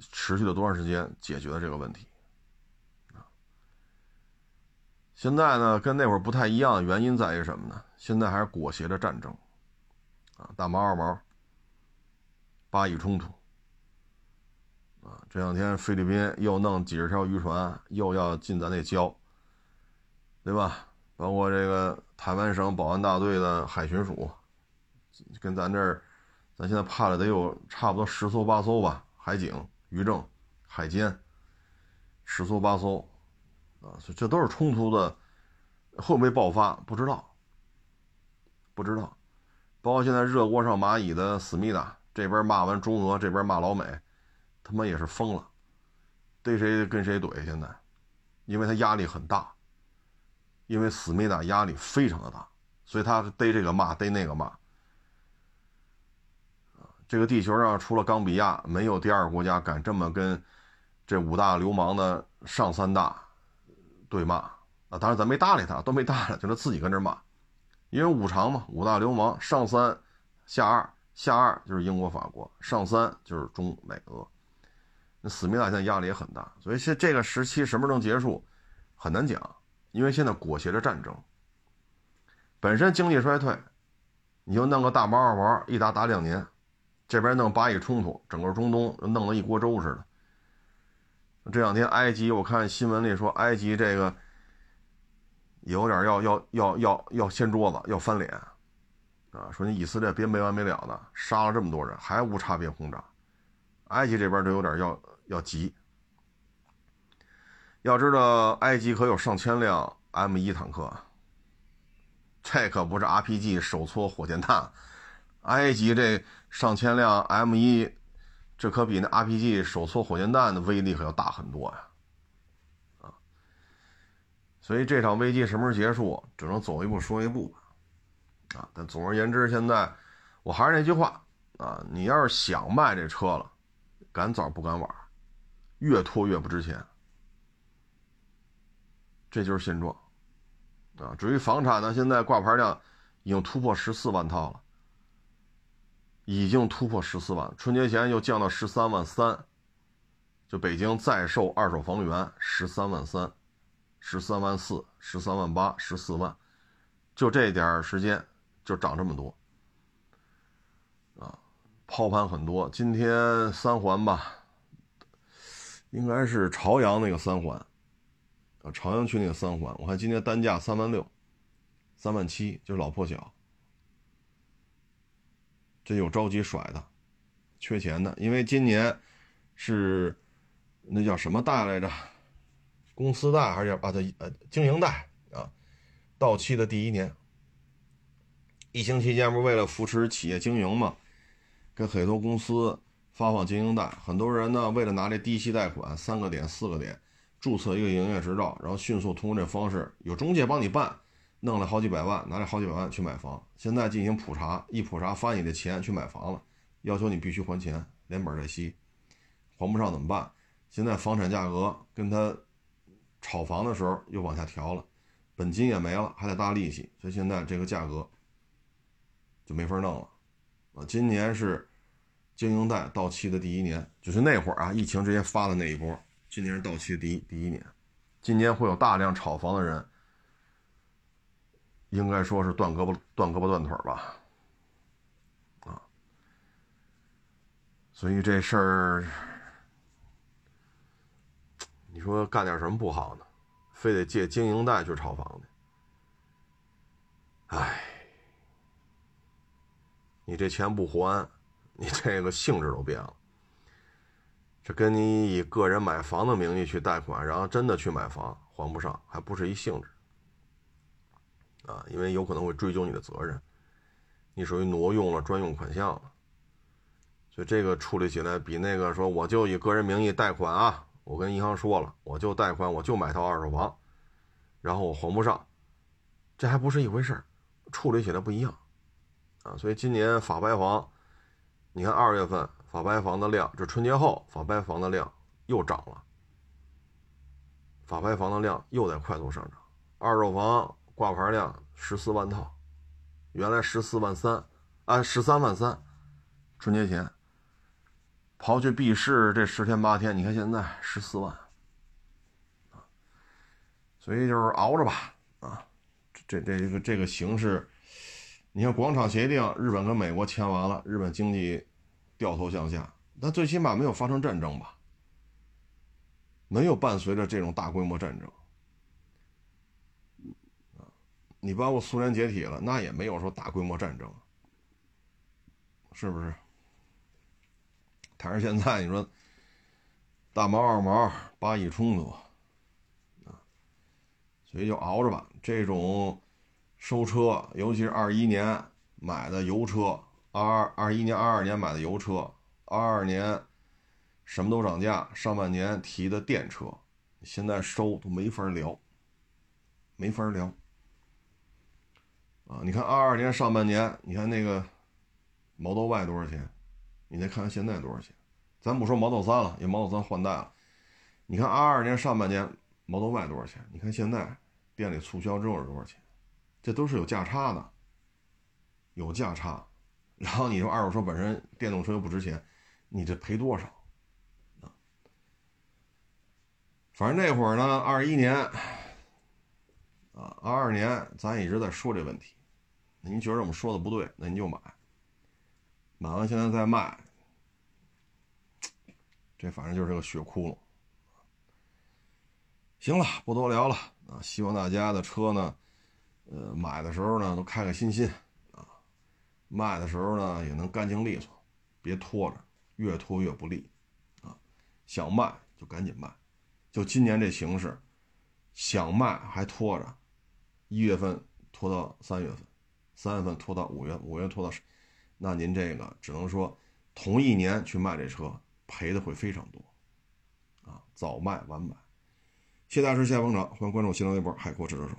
持续了多长时间解决了这个问题。现在呢，跟那会儿不太一样原因在于什么呢？现在还是裹挟着战争，啊，大毛二毛，巴以冲突。啊，这两天菲律宾又弄几十条渔船，又要进咱那礁，对吧？包括这个台湾省保安大队的海巡署，跟咱这儿，咱现在派了得有差不多十艘八艘吧，海警、渔政、海监，十艘八艘，啊，这都是冲突的，会不会爆发？不知道，不知道。包括现在热锅上蚂蚁的思密达，这边骂完中俄，这边骂老美。他妈也是疯了，逮谁跟谁怼。现在，因为他压力很大，因为思密达压力非常的大，所以他逮这个骂，逮那个骂。这个地球上除了冈比亚，没有第二国家敢这么跟这五大流氓的上三大对骂。啊，当然咱没搭理他，都没搭理，就他自己跟这骂。因为五常嘛，五大流氓上三下二，下二就是英国、法国，上三就是中美俄。那思密达现在压力也很大，所以现这个时期什么时候能结束，很难讲，因为现在裹挟着战争，本身经济衰退，你就弄个大毛二毛，一打打两年，这边弄巴以冲突，整个中东弄了一锅粥似的。这两天埃及，我看新闻里说埃及这个有点要要要要要掀桌子，要翻脸，啊，说你以色列别没完没了的杀了这么多人，还无差别轰炸，埃及这边都有点要。要急，要知道埃及可有上千辆 M 一坦克，这可不是 RPG 手搓火箭弹，埃及这上千辆 M 一，这可比那 RPG 手搓火箭弹的威力可要大很多呀，啊，所以这场危机什么时候结束，只能走一步说一步吧，啊，但总而言之，现在我还是那句话啊，你要是想卖这车了，赶早不赶晚。越拖越不值钱，这就是现状，啊！至于房产呢，现在挂牌量已经突破十四万套了，已经突破十四万，春节前又降到十三万三，就北京在售二手房源十三万三、十三万四、十三万八、十四万，就这点时间就涨这么多，啊，抛盘很多，今天三环吧。应该是朝阳那个三环，啊，朝阳区那个三环，我看今天单价三万六，三万七，就是老破小，这有着急甩的，缺钱的，因为今年是那叫什么贷来着？公司贷还是叫啊？对，呃，经营贷啊，到期的第一年，疫情期间不是为了扶持企业经营嘛，跟很多公司。发放经营贷，很多人呢为了拿这低息贷款，三个点、四个点，注册一个营业执照，然后迅速通过这方式，有中介帮你办，弄了好几百万，拿着好几百万去买房。现在进行普查，一普查发你的钱去买房了，要求你必须还钱，连本带息，还不上怎么办？现在房产价格跟他炒房的时候又往下调了，本金也没了，还得搭利息，所以现在这个价格就没法弄了。啊，今年是。经营贷到期的第一年，就是那会儿啊，疫情直接发的那一波。今年是到期的第一第一年，今年会有大量炒房的人，应该说是断胳膊断胳膊断腿吧，啊，所以这事儿，你说干点什么不好呢？非得借经营贷去炒房去？哎，你这钱不还？你这个性质都变了，这跟你以个人买房的名义去贷款，然后真的去买房还不上，还不是一性质啊？因为有可能会追究你的责任，你属于挪用了专用款项了，所以这个处理起来比那个说我就以个人名义贷款啊，我跟银行说了，我就贷款，我就买套二手房，然后我还不上，这还不是一回事处理起来不一样啊。所以今年法拍房。你看二月份法拍房的量，这春节后法拍房的量又涨了，法拍房的量又在快速上涨。二手房挂牌量十四万套，原来十四万三，啊十三万三，春节前刨去闭市这十天八天，你看现在十四万，所以就是熬着吧，啊，这这这个这个形势。你看广场协定，日本跟美国签完了，日本经济掉头向下，那最起码没有发生战争吧？没有伴随着这种大规模战争。你包括苏联解体了，那也没有说大规模战争，是不是？但是现在你说大毛二毛巴以冲突啊，所以就熬着吧。这种收车，尤其是二一年买的油车，二二二一年、二二年买的油车，二二年什么都涨价，上半年提的电车，现在收都没法聊，没法聊。啊，你看二二年上半年，你看那个 Model Y 多少钱？你再看看现在多少钱？咱不说 Model 三了，因为 Model 三换代了。你看二二年上半年 Model Y 多少钱？你看现在店里促销之后是多少钱？这都是有价差的，有价差。然后你说二手车本身电动车又不值钱，你这赔多少？啊，反正那会儿呢，二一年啊，二二年咱一直在说这问题。您觉得我们说的不对，那您就买，买完现在再卖，这反正就是个血窟窿。行了，不多聊了啊！希望大家的车呢，呃，买的时候呢都开开心心啊，卖的时候呢也能干净利索，别拖着，越拖越不利啊！想卖就赶紧卖，就今年这形势，想卖还拖着，一月份拖到三月份。三月份拖到五月，五月拖到，那您这个只能说，同一年去卖这车，赔的会非常多，啊，早卖晚买。谢大师，谢捧场，欢迎关注新浪微博海阔试车手。